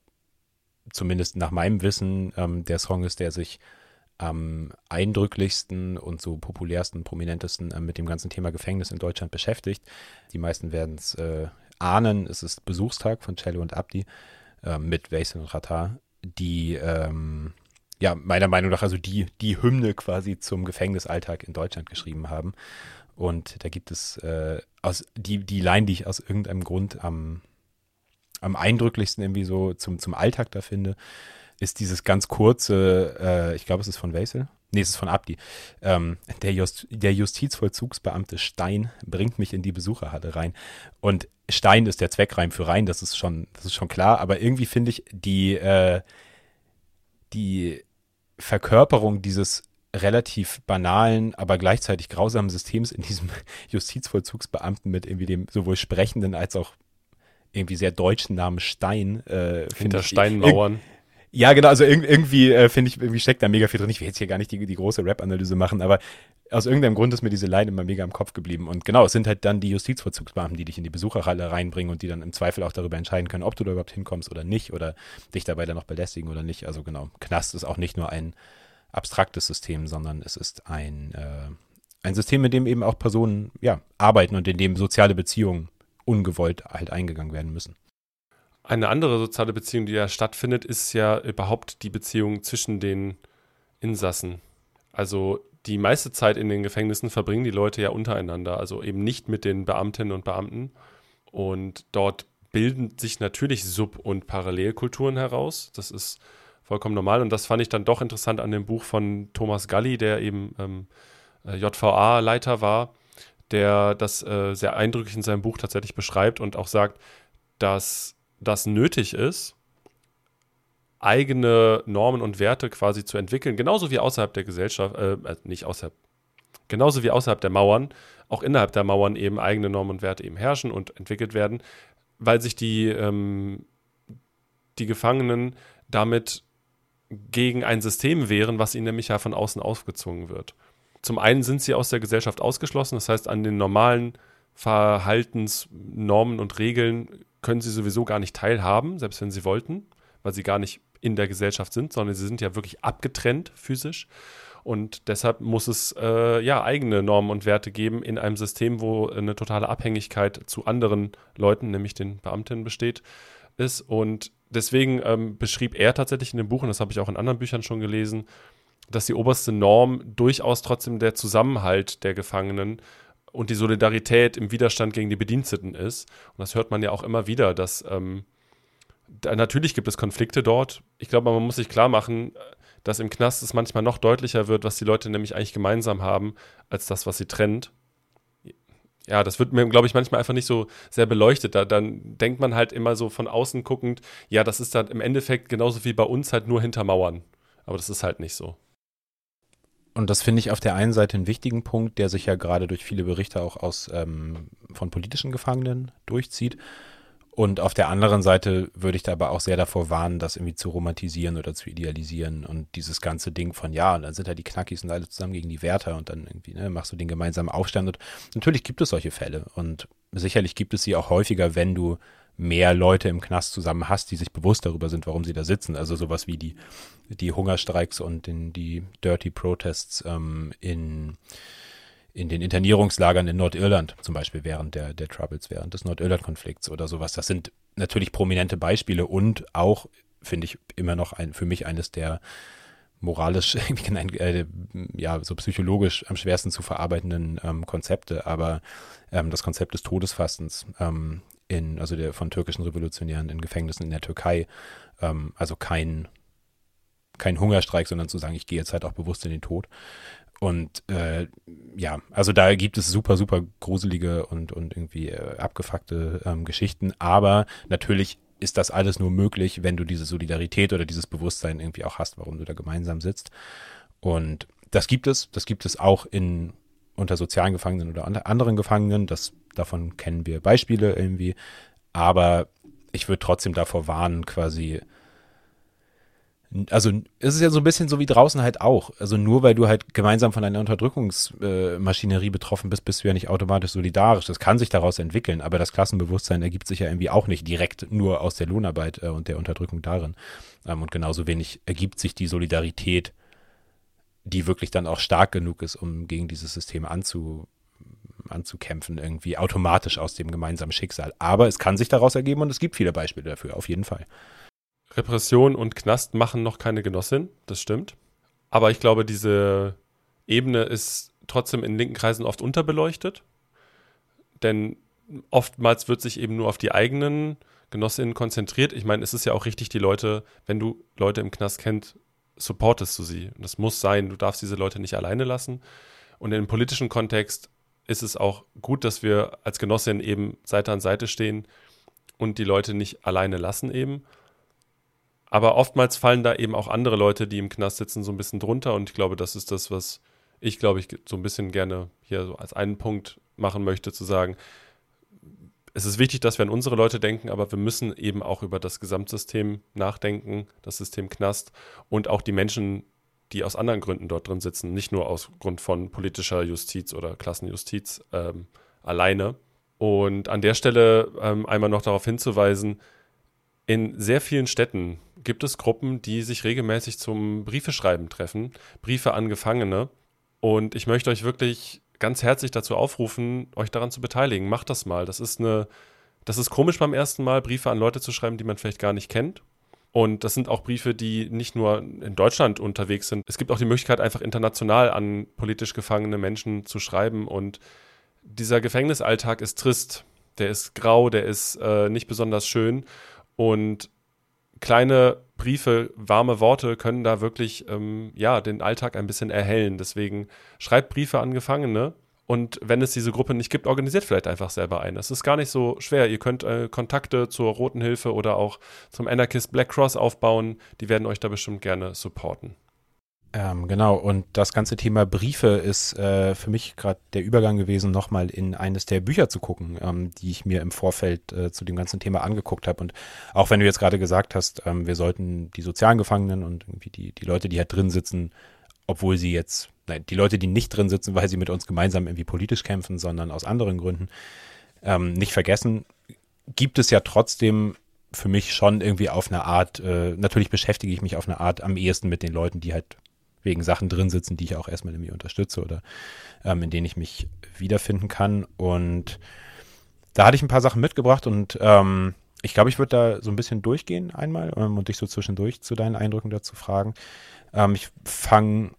zumindest nach meinem Wissen ähm, der Song ist, der sich am eindrücklichsten und so populärsten, prominentesten mit dem ganzen Thema Gefängnis in Deutschland beschäftigt. Die meisten werden es ahnen. Es ist Besuchstag von Cello und Abdi äh, mit Waisel und Ratar, die ähm, ja, meiner Meinung nach also die, die Hymne quasi zum Gefängnisalltag in Deutschland geschrieben haben. Und da gibt es äh, aus die, die Line, die ich aus irgendeinem Grund am, am eindrücklichsten irgendwie so zum, zum Alltag da finde, ist dieses ganz kurze, äh, ich glaube, es ist von Wesel. Nee, es ist von Abdi. Ähm, der, Just, der Justizvollzugsbeamte Stein bringt mich in die Besucherhalle rein. Und Stein ist der Zweckreim für rein, das ist schon, das ist schon klar. Aber irgendwie finde ich die, äh, die Verkörperung dieses relativ banalen, aber gleichzeitig grausamen Systems in diesem *laughs* Justizvollzugsbeamten mit irgendwie dem sowohl sprechenden als auch irgendwie sehr deutschen Namen Stein. Äh, Hinter Steinmauern. Ja, genau, also irgendwie äh, finde ich, irgendwie steckt da mega viel drin. Ich will jetzt hier gar nicht die, die große Rap-Analyse machen, aber aus irgendeinem Grund ist mir diese Line immer mega im Kopf geblieben. Und genau, es sind halt dann die Justizvollzugsbeamten, die dich in die Besucherhalle reinbringen und die dann im Zweifel auch darüber entscheiden können, ob du da überhaupt hinkommst oder nicht oder dich dabei dann noch belästigen oder nicht. Also genau, Knast ist auch nicht nur ein abstraktes System, sondern es ist ein, äh, ein System, in dem eben auch Personen ja, arbeiten und in dem soziale Beziehungen ungewollt halt eingegangen werden müssen. Eine andere soziale Beziehung, die ja stattfindet, ist ja überhaupt die Beziehung zwischen den Insassen. Also die meiste Zeit in den Gefängnissen verbringen die Leute ja untereinander, also eben nicht mit den Beamtinnen und Beamten. Und dort bilden sich natürlich Sub- und Parallelkulturen heraus. Das ist vollkommen normal. Und das fand ich dann doch interessant an dem Buch von Thomas Galli, der eben ähm, äh, JVA-Leiter war, der das äh, sehr eindrücklich in seinem Buch tatsächlich beschreibt und auch sagt, dass das nötig ist, eigene Normen und Werte quasi zu entwickeln, genauso wie außerhalb der Gesellschaft, äh, äh, nicht außerhalb, genauso wie außerhalb der Mauern, auch innerhalb der Mauern eben eigene Normen und Werte eben herrschen und entwickelt werden, weil sich die, ähm, die Gefangenen damit gegen ein System wehren, was ihnen nämlich ja von außen aufgezwungen wird. Zum einen sind sie aus der Gesellschaft ausgeschlossen, das heißt, an den normalen Verhaltensnormen und Regeln können sie sowieso gar nicht teilhaben, selbst wenn sie wollten, weil sie gar nicht in der Gesellschaft sind, sondern sie sind ja wirklich abgetrennt physisch. Und deshalb muss es äh, ja eigene Normen und Werte geben in einem System, wo eine totale Abhängigkeit zu anderen Leuten, nämlich den Beamtinnen, besteht, ist. Und deswegen ähm, beschrieb er tatsächlich in dem Buch, und das habe ich auch in anderen Büchern schon gelesen, dass die oberste Norm durchaus trotzdem der Zusammenhalt der Gefangenen und die Solidarität im Widerstand gegen die Bediensteten ist. Und das hört man ja auch immer wieder, dass ähm, da, natürlich gibt es Konflikte dort. Ich glaube, man muss sich klar machen, dass im Knast es manchmal noch deutlicher wird, was die Leute nämlich eigentlich gemeinsam haben, als das, was sie trennt. Ja, das wird mir, glaube ich, manchmal einfach nicht so sehr beleuchtet. Da, dann denkt man halt immer so von außen guckend, ja, das ist dann im Endeffekt genauso wie bei uns halt nur hinter Mauern. Aber das ist halt nicht so. Und das finde ich auf der einen Seite einen wichtigen Punkt, der sich ja gerade durch viele Berichte auch aus ähm, von politischen Gefangenen durchzieht. Und auf der anderen Seite würde ich da aber auch sehr davor warnen, das irgendwie zu romantisieren oder zu idealisieren und dieses ganze Ding von, ja, und dann sind da die Knackis und alle zusammen gegen die Wärter und dann irgendwie, ne, machst du den gemeinsamen Aufstand. Und natürlich gibt es solche Fälle und sicherlich gibt es sie auch häufiger, wenn du mehr Leute im Knast zusammen hast, die sich bewusst darüber sind, warum sie da sitzen. Also sowas wie die, die Hungerstreiks und in die Dirty Protests ähm, in, in den Internierungslagern in Nordirland, zum Beispiel während der, der Troubles, während des Nordirland-Konflikts oder sowas. Das sind natürlich prominente Beispiele und auch, finde ich, immer noch ein, für mich eines der moralisch, *laughs* äh, ja, so psychologisch am schwersten zu verarbeitenden ähm, Konzepte. Aber ähm, das Konzept des Todesfastens ähm, in, also der von türkischen Revolutionären in Gefängnissen in der Türkei, ähm, also kein, kein Hungerstreik, sondern zu sagen, ich gehe jetzt halt auch bewusst in den Tod. Und äh, ja, also da gibt es super, super gruselige und, und irgendwie äh, abgefuckte ähm, Geschichten. Aber natürlich ist das alles nur möglich, wenn du diese Solidarität oder dieses Bewusstsein irgendwie auch hast, warum du da gemeinsam sitzt. Und das gibt es, das gibt es auch in unter sozialen Gefangenen oder anderen Gefangenen. Das, davon kennen wir Beispiele irgendwie. Aber ich würde trotzdem davor warnen, quasi. Also es ist ja so ein bisschen so wie draußen halt auch. Also nur weil du halt gemeinsam von einer Unterdrückungsmaschinerie äh, betroffen bist, bist du ja nicht automatisch solidarisch. Das kann sich daraus entwickeln, aber das Klassenbewusstsein ergibt sich ja irgendwie auch nicht direkt nur aus der Lohnarbeit äh, und der Unterdrückung darin. Ähm, und genauso wenig ergibt sich die Solidarität die wirklich dann auch stark genug ist, um gegen dieses System anzu, anzukämpfen, irgendwie automatisch aus dem gemeinsamen Schicksal. Aber es kann sich daraus ergeben und es gibt viele Beispiele dafür, auf jeden Fall. Repression und Knast machen noch keine Genossin, das stimmt. Aber ich glaube, diese Ebene ist trotzdem in linken Kreisen oft unterbeleuchtet. Denn oftmals wird sich eben nur auf die eigenen Genossinnen konzentriert. Ich meine, es ist ja auch richtig, die Leute, wenn du Leute im Knast kennst, supportest du sie. Das muss sein, du darfst diese Leute nicht alleine lassen. Und im politischen Kontext ist es auch gut, dass wir als Genossin eben Seite an Seite stehen und die Leute nicht alleine lassen eben. Aber oftmals fallen da eben auch andere Leute, die im Knast sitzen, so ein bisschen drunter. Und ich glaube, das ist das, was ich, glaube ich, so ein bisschen gerne hier so als einen Punkt machen möchte, zu sagen, es ist wichtig, dass wir an unsere Leute denken, aber wir müssen eben auch über das Gesamtsystem nachdenken, das System Knast und auch die Menschen, die aus anderen Gründen dort drin sitzen, nicht nur aus Grund von politischer Justiz oder Klassenjustiz ähm, alleine. Und an der Stelle ähm, einmal noch darauf hinzuweisen, in sehr vielen Städten gibt es Gruppen, die sich regelmäßig zum Briefeschreiben treffen, Briefe an Gefangene. Und ich möchte euch wirklich ganz herzlich dazu aufrufen, euch daran zu beteiligen. Macht das mal. Das ist eine, das ist komisch beim ersten Mal, Briefe an Leute zu schreiben, die man vielleicht gar nicht kennt. Und das sind auch Briefe, die nicht nur in Deutschland unterwegs sind. Es gibt auch die Möglichkeit, einfach international an politisch gefangene Menschen zu schreiben. Und dieser Gefängnisalltag ist trist. Der ist grau, der ist äh, nicht besonders schön. Und kleine Briefe, warme Worte können da wirklich ähm, ja, den Alltag ein bisschen erhellen. Deswegen schreibt Briefe an Gefangene. Und wenn es diese Gruppe nicht gibt, organisiert vielleicht einfach selber eine. Es ist gar nicht so schwer. Ihr könnt äh, Kontakte zur Roten Hilfe oder auch zum Anarchist Black Cross aufbauen. Die werden euch da bestimmt gerne supporten. Ähm, genau, und das ganze Thema Briefe ist äh, für mich gerade der Übergang gewesen, nochmal in eines der Bücher zu gucken, ähm, die ich mir im Vorfeld äh, zu dem ganzen Thema angeguckt habe. Und auch wenn du jetzt gerade gesagt hast, ähm, wir sollten die sozialen Gefangenen und irgendwie die, die Leute, die halt drin sitzen, obwohl sie jetzt, nein, die Leute, die nicht drin sitzen, weil sie mit uns gemeinsam irgendwie politisch kämpfen, sondern aus anderen Gründen, ähm, nicht vergessen, gibt es ja trotzdem für mich schon irgendwie auf eine Art, äh, natürlich beschäftige ich mich auf eine Art am ehesten mit den Leuten, die halt wegen Sachen drin sitzen, die ich auch erstmal irgendwie unterstütze oder ähm, in denen ich mich wiederfinden kann. Und da hatte ich ein paar Sachen mitgebracht und ähm, ich glaube, ich würde da so ein bisschen durchgehen einmal ähm, und dich so zwischendurch zu deinen Eindrücken dazu fragen. Ähm, ich fange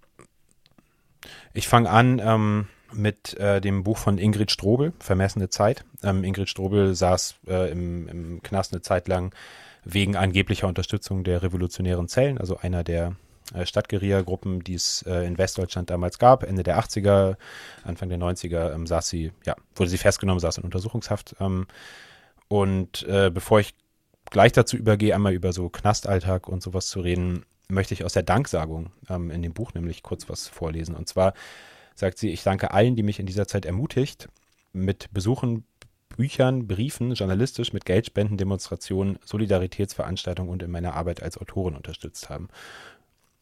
ich fang an ähm, mit äh, dem Buch von Ingrid Strobel, Vermessene Zeit. Ähm, Ingrid Strobel saß äh, im, im Knast eine Zeit lang wegen angeblicher Unterstützung der revolutionären Zellen, also einer der Stadtguerilla-Gruppen, die es äh, in Westdeutschland damals gab. Ende der 80er, Anfang der 90er ähm, saß sie, ja, wurde sie festgenommen, saß in Untersuchungshaft. Ähm, und äh, bevor ich gleich dazu übergehe, einmal über so Knastalltag und sowas zu reden, möchte ich aus der Danksagung ähm, in dem Buch nämlich kurz was vorlesen. Und zwar sagt sie, ich danke allen, die mich in dieser Zeit ermutigt, mit Besuchen, Büchern, Briefen, journalistisch, mit Geldspenden, Demonstrationen, Solidaritätsveranstaltungen und in meiner Arbeit als Autorin unterstützt haben.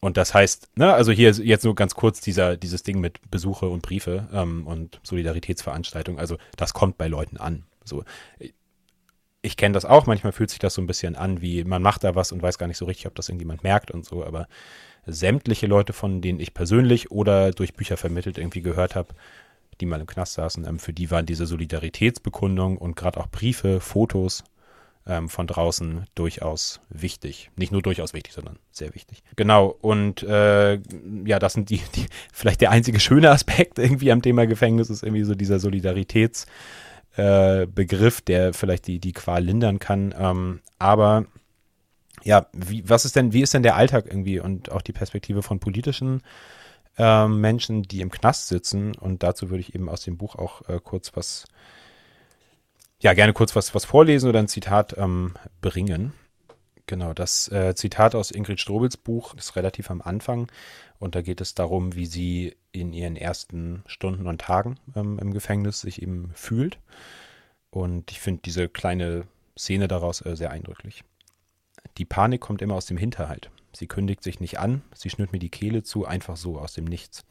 Und das heißt, ne, also hier jetzt nur ganz kurz dieser, dieses Ding mit Besuche und Briefe ähm, und Solidaritätsveranstaltungen. Also das kommt bei Leuten an. So, ich kenne das auch. Manchmal fühlt sich das so ein bisschen an, wie man macht da was und weiß gar nicht so richtig, ob das irgendjemand merkt und so. Aber sämtliche Leute, von denen ich persönlich oder durch Bücher vermittelt irgendwie gehört habe, die mal im Knast saßen, ähm, für die waren diese Solidaritätsbekundungen und gerade auch Briefe, Fotos ähm, von draußen durchaus wichtig. Nicht nur durchaus wichtig, sondern sehr wichtig. Genau, und äh, ja, das sind die, die, vielleicht der einzige schöne Aspekt irgendwie am Thema Gefängnis ist irgendwie so dieser Solidaritätsbegriff, äh, der vielleicht die, die Qual lindern kann. Ähm, aber ja, wie, was ist denn, wie ist denn der Alltag irgendwie und auch die Perspektive von politischen äh, Menschen, die im Knast sitzen? Und dazu würde ich eben aus dem Buch auch äh, kurz was ja, gerne kurz was, was vorlesen oder ein Zitat ähm, bringen. Genau, das äh, Zitat aus Ingrid Strobels Buch ist relativ am Anfang und da geht es darum, wie sie in ihren ersten Stunden und Tagen ähm, im Gefängnis sich eben fühlt. Und ich finde diese kleine Szene daraus äh, sehr eindrücklich. Die Panik kommt immer aus dem Hinterhalt. Sie kündigt sich nicht an, sie schnürt mir die Kehle zu, einfach so aus dem Nichts.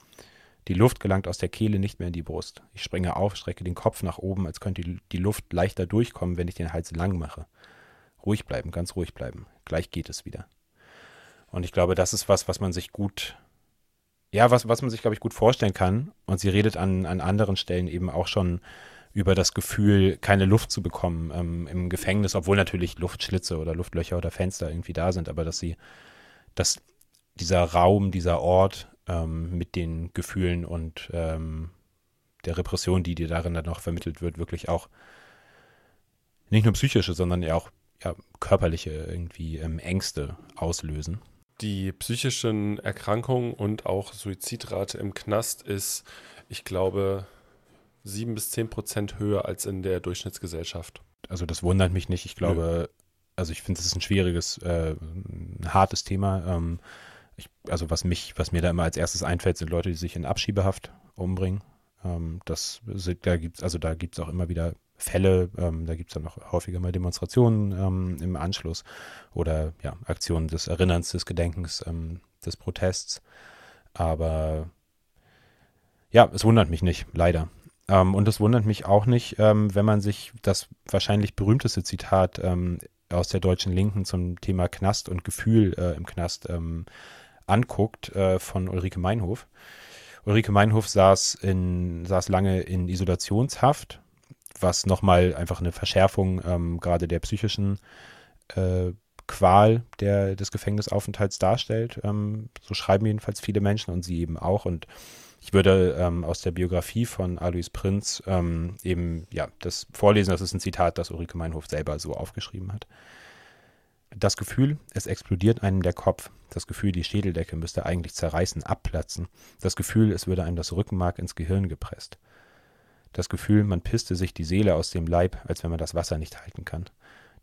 Die Luft gelangt aus der Kehle nicht mehr in die Brust. Ich springe auf, strecke den Kopf nach oben, als könnte die Luft leichter durchkommen, wenn ich den Hals lang mache. Ruhig bleiben, ganz ruhig bleiben. Gleich geht es wieder. Und ich glaube, das ist was, was man sich gut, ja, was, was man sich, glaube ich, gut vorstellen kann. Und sie redet an, an anderen Stellen eben auch schon über das Gefühl, keine Luft zu bekommen ähm, im Gefängnis, obwohl natürlich Luftschlitze oder Luftlöcher oder Fenster irgendwie da sind, aber dass sie, dass dieser Raum, dieser Ort ähm, mit den Gefühlen und ähm, der Repression, die dir darin dann noch vermittelt wird, wirklich auch nicht nur psychische, sondern ja auch ja, körperliche irgendwie ähm, Ängste auslösen. Die psychischen Erkrankungen und auch Suizidrate im Knast ist, ich glaube, sieben bis zehn Prozent höher als in der Durchschnittsgesellschaft. Also das wundert mich nicht. Ich glaube, Nö. also ich finde, es ist ein schwieriges, äh, ein hartes Thema. Ähm, ich, also was mich, was mir da immer als erstes einfällt, sind Leute, die sich in Abschiebehaft umbringen. Ähm, das da gibt's, also da gibt's auch immer wieder Fälle, ähm, da gibt's dann auch häufiger mal Demonstrationen ähm, im Anschluss oder ja, Aktionen des Erinnerns, des Gedenkens, ähm, des Protests. Aber ja, es wundert mich nicht, leider. Ähm, und es wundert mich auch nicht, ähm, wenn man sich das wahrscheinlich berühmteste Zitat aus der deutschen Linken zum Thema Knast und Gefühl äh, im Knast ähm, anguckt äh, von Ulrike Meinhof. Ulrike Meinhof saß, in, saß lange in Isolationshaft, was nochmal einfach eine Verschärfung ähm, gerade der psychischen äh, Qual der, des Gefängnisaufenthalts darstellt. Ähm, so schreiben jedenfalls viele Menschen und sie eben auch. Und ich würde ähm, aus der Biografie von Alois Prinz ähm, eben ja das vorlesen. Das ist ein Zitat, das Ulrike Meinhof selber so aufgeschrieben hat. Das Gefühl, es explodiert einem der Kopf. Das Gefühl, die Schädeldecke müsste eigentlich zerreißen, abplatzen. Das Gefühl, es würde einem das Rückenmark ins Gehirn gepresst. Das Gefühl, man pisste sich die Seele aus dem Leib, als wenn man das Wasser nicht halten kann.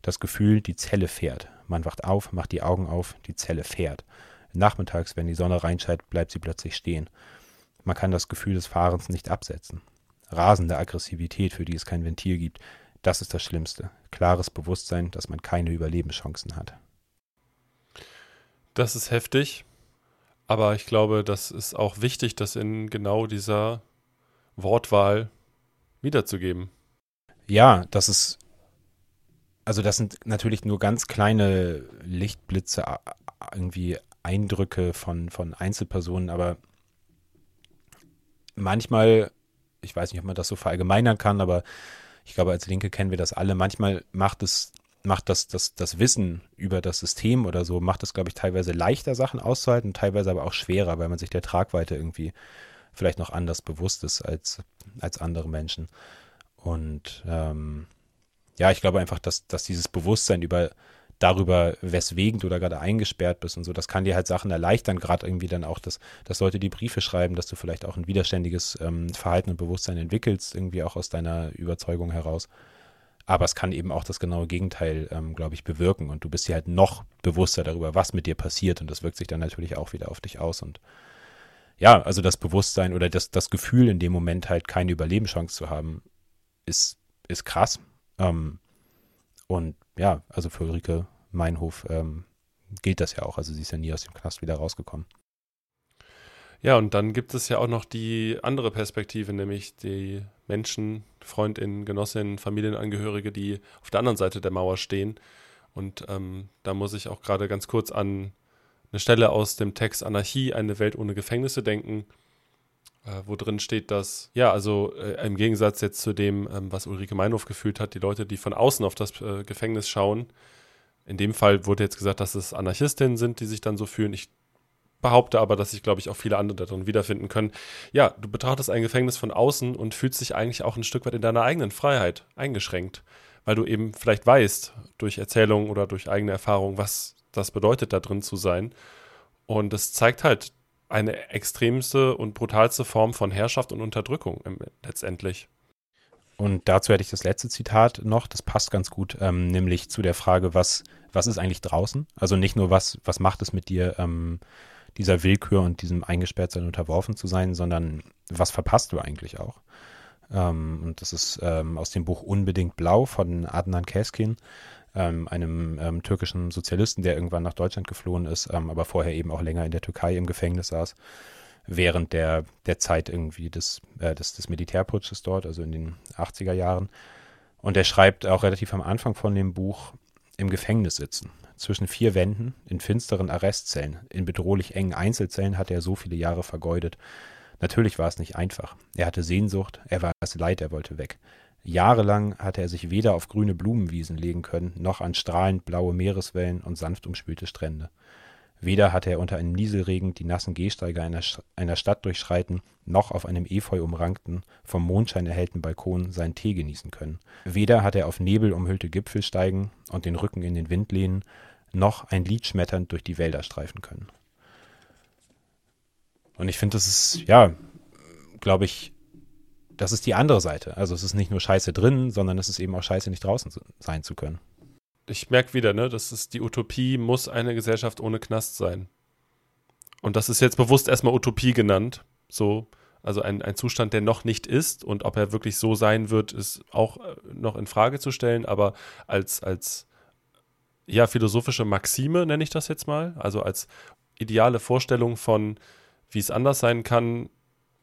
Das Gefühl, die Zelle fährt. Man wacht auf, macht die Augen auf, die Zelle fährt. Nachmittags, wenn die Sonne reinscheint, bleibt sie plötzlich stehen. Man kann das Gefühl des Fahrens nicht absetzen. Rasende Aggressivität, für die es kein Ventil gibt, das ist das Schlimmste. Klares Bewusstsein, dass man keine Überlebenschancen hat. Das ist heftig, aber ich glaube, das ist auch wichtig, das in genau dieser Wortwahl wiederzugeben. Ja, das ist, also das sind natürlich nur ganz kleine Lichtblitze, irgendwie Eindrücke von, von Einzelpersonen, aber manchmal, ich weiß nicht, ob man das so verallgemeinern kann, aber ich glaube, als Linke kennen wir das alle. Manchmal macht es, macht das, das, das Wissen über das System oder so, macht es, glaube ich, teilweise leichter, Sachen auszuhalten, teilweise aber auch schwerer, weil man sich der Tragweite irgendwie vielleicht noch anders bewusst ist als, als andere Menschen. Und ähm, ja, ich glaube einfach, dass, dass dieses Bewusstsein über darüber, weswegen du da gerade eingesperrt bist und so. Das kann dir halt Sachen erleichtern, gerade irgendwie dann auch, dass, dass Leute die Briefe schreiben, dass du vielleicht auch ein widerständiges ähm, Verhalten und Bewusstsein entwickelst, irgendwie auch aus deiner Überzeugung heraus. Aber es kann eben auch das genaue Gegenteil, ähm, glaube ich, bewirken. Und du bist dir halt noch bewusster darüber, was mit dir passiert. Und das wirkt sich dann natürlich auch wieder auf dich aus. Und ja, also das Bewusstsein oder das, das Gefühl, in dem Moment halt keine Überlebenschance zu haben, ist, ist krass. Ähm, und ja, also für Ulrike Meinhof ähm, gilt das ja auch. Also sie ist ja nie aus dem Knast wieder rausgekommen. Ja, und dann gibt es ja auch noch die andere Perspektive, nämlich die Menschen, Freundinnen, Genossinnen, Familienangehörige, die auf der anderen Seite der Mauer stehen. Und ähm, da muss ich auch gerade ganz kurz an eine Stelle aus dem Text Anarchie, eine Welt ohne Gefängnisse denken, wo drin steht, dass, ja, also äh, im Gegensatz jetzt zu dem, ähm, was Ulrike Meinhof gefühlt hat, die Leute, die von außen auf das äh, Gefängnis schauen, in dem Fall wurde jetzt gesagt, dass es Anarchistinnen sind, die sich dann so fühlen. Ich behaupte aber, dass sich, glaube ich, auch viele andere darin wiederfinden können. Ja, du betrachtest ein Gefängnis von außen und fühlst dich eigentlich auch ein Stück weit in deiner eigenen Freiheit eingeschränkt, weil du eben vielleicht weißt, durch Erzählungen oder durch eigene Erfahrung, was das bedeutet, da drin zu sein. Und es zeigt halt eine extremste und brutalste Form von Herrschaft und Unterdrückung letztendlich. Und dazu hätte ich das letzte Zitat noch, das passt ganz gut, ähm, nämlich zu der Frage, was, was ist eigentlich draußen? Also nicht nur, was, was macht es mit dir, ähm, dieser Willkür und diesem Eingesperrtsein unterworfen zu sein, sondern was verpasst du eigentlich auch? Ähm, und das ist ähm, aus dem Buch Unbedingt Blau von Adnan Keskin ähm, einem ähm, türkischen Sozialisten, der irgendwann nach Deutschland geflohen ist, ähm, aber vorher eben auch länger in der Türkei im Gefängnis saß, während der, der Zeit irgendwie des, äh, des, des Militärputsches dort, also in den 80er Jahren. Und er schreibt auch relativ am Anfang von dem Buch im Gefängnis sitzen. Zwischen vier Wänden, in finsteren Arrestzellen, in bedrohlich engen Einzelzellen hat er so viele Jahre vergeudet. Natürlich war es nicht einfach. Er hatte Sehnsucht, er war es leid, er wollte weg. Jahrelang hatte er sich weder auf grüne Blumenwiesen legen können, noch an strahlend blaue Meereswellen und sanft umspülte Strände. Weder hatte er unter einem Nieselregen die nassen Gehsteige einer, einer Stadt durchschreiten, noch auf einem efeu umrankten, vom Mondschein erhellten Balkon seinen Tee genießen können. Weder hatte er auf Nebel umhüllte Gipfel steigen und den Rücken in den Wind lehnen, noch ein Lied schmetternd durch die Wälder streifen können. Und ich finde, das ist, ja, glaube ich, das ist die andere Seite. Also es ist nicht nur Scheiße drin, sondern es ist eben auch Scheiße, nicht draußen sein zu können. ich merke wieder, ne, das ist die Utopie, muss eine Gesellschaft ohne Knast sein. Und das ist jetzt bewusst erstmal Utopie genannt. So, also ein, ein Zustand, der noch nicht ist und ob er wirklich so sein wird, ist auch äh, noch in Frage zu stellen, aber als, als ja, philosophische Maxime nenne ich das jetzt mal, also als ideale Vorstellung von, wie es anders sein kann,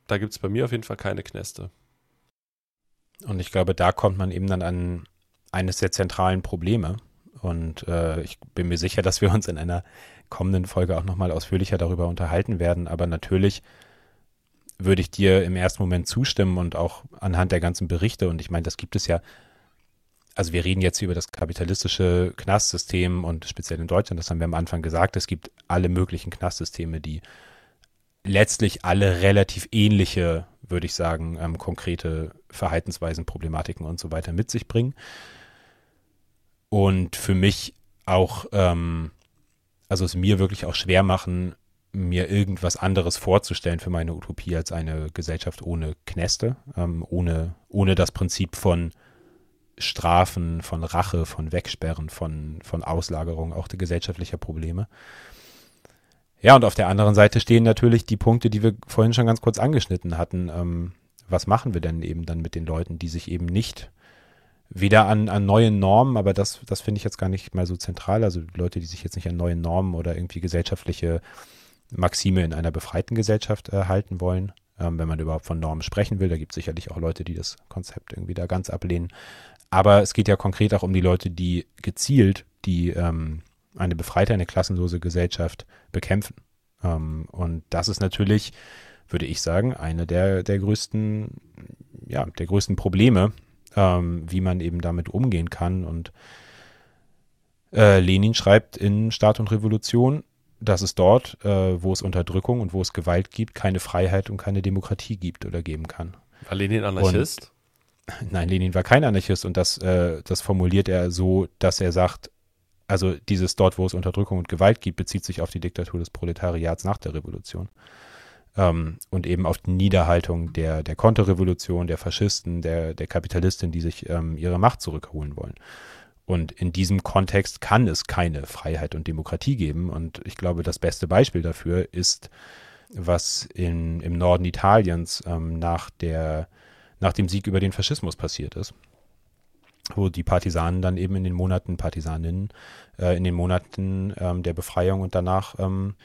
da gibt es bei mir auf jeden Fall keine Knäste. Und ich glaube, da kommt man eben dann an eines der zentralen Probleme. Und äh, ich bin mir sicher, dass wir uns in einer kommenden Folge auch nochmal ausführlicher darüber unterhalten werden. Aber natürlich würde ich dir im ersten Moment zustimmen und auch anhand der ganzen Berichte. Und ich meine, das gibt es ja. Also wir reden jetzt über das kapitalistische Knastsystem und speziell in Deutschland, das haben wir am Anfang gesagt, es gibt alle möglichen Knastsysteme, die letztlich alle relativ ähnliche, würde ich sagen, ähm, konkrete Verhaltensweisen, Problematiken und so weiter mit sich bringen. Und für mich auch, ähm, also es mir wirklich auch schwer machen, mir irgendwas anderes vorzustellen für meine Utopie als eine Gesellschaft ohne Knäste, ähm, ohne, ohne das Prinzip von Strafen, von Rache, von Wegsperren, von, von Auslagerung auch gesellschaftlicher Probleme. Ja, und auf der anderen Seite stehen natürlich die Punkte, die wir vorhin schon ganz kurz angeschnitten hatten. Ähm, was machen wir denn eben dann mit den Leuten, die sich eben nicht weder an, an neuen Normen, aber das, das finde ich jetzt gar nicht mal so zentral. Also Leute, die sich jetzt nicht an neuen Normen oder irgendwie gesellschaftliche Maxime in einer befreiten Gesellschaft äh, halten wollen, ähm, wenn man überhaupt von Normen sprechen will. Da gibt es sicherlich auch Leute, die das Konzept irgendwie da ganz ablehnen. Aber es geht ja konkret auch um die Leute, die gezielt die ähm, eine befreite, eine klassenlose Gesellschaft bekämpfen. Ähm, und das ist natürlich, würde ich sagen, eine der, der größten, ja, der größten Probleme, ähm, wie man eben damit umgehen kann. Und äh, Lenin schreibt in Staat und Revolution, dass es dort, äh, wo es Unterdrückung und wo es Gewalt gibt, keine Freiheit und keine Demokratie gibt oder geben kann. War Lenin Anarchist? Und, nein, Lenin war kein Anarchist und das, äh, das formuliert er so, dass er sagt, also dieses dort, wo es Unterdrückung und Gewalt gibt, bezieht sich auf die Diktatur des Proletariats nach der Revolution. Ähm, und eben auf die Niederhaltung der, der Konterrevolution, der Faschisten, der, der Kapitalistin, die sich ähm, ihre Macht zurückholen wollen. Und in diesem Kontext kann es keine Freiheit und Demokratie geben. Und ich glaube, das beste Beispiel dafür ist, was in, im Norden Italiens ähm, nach, der, nach dem Sieg über den Faschismus passiert ist wo die Partisanen dann eben in den Monaten, Partisaninnen, äh, in den Monaten ähm, der Befreiung und danach ähm,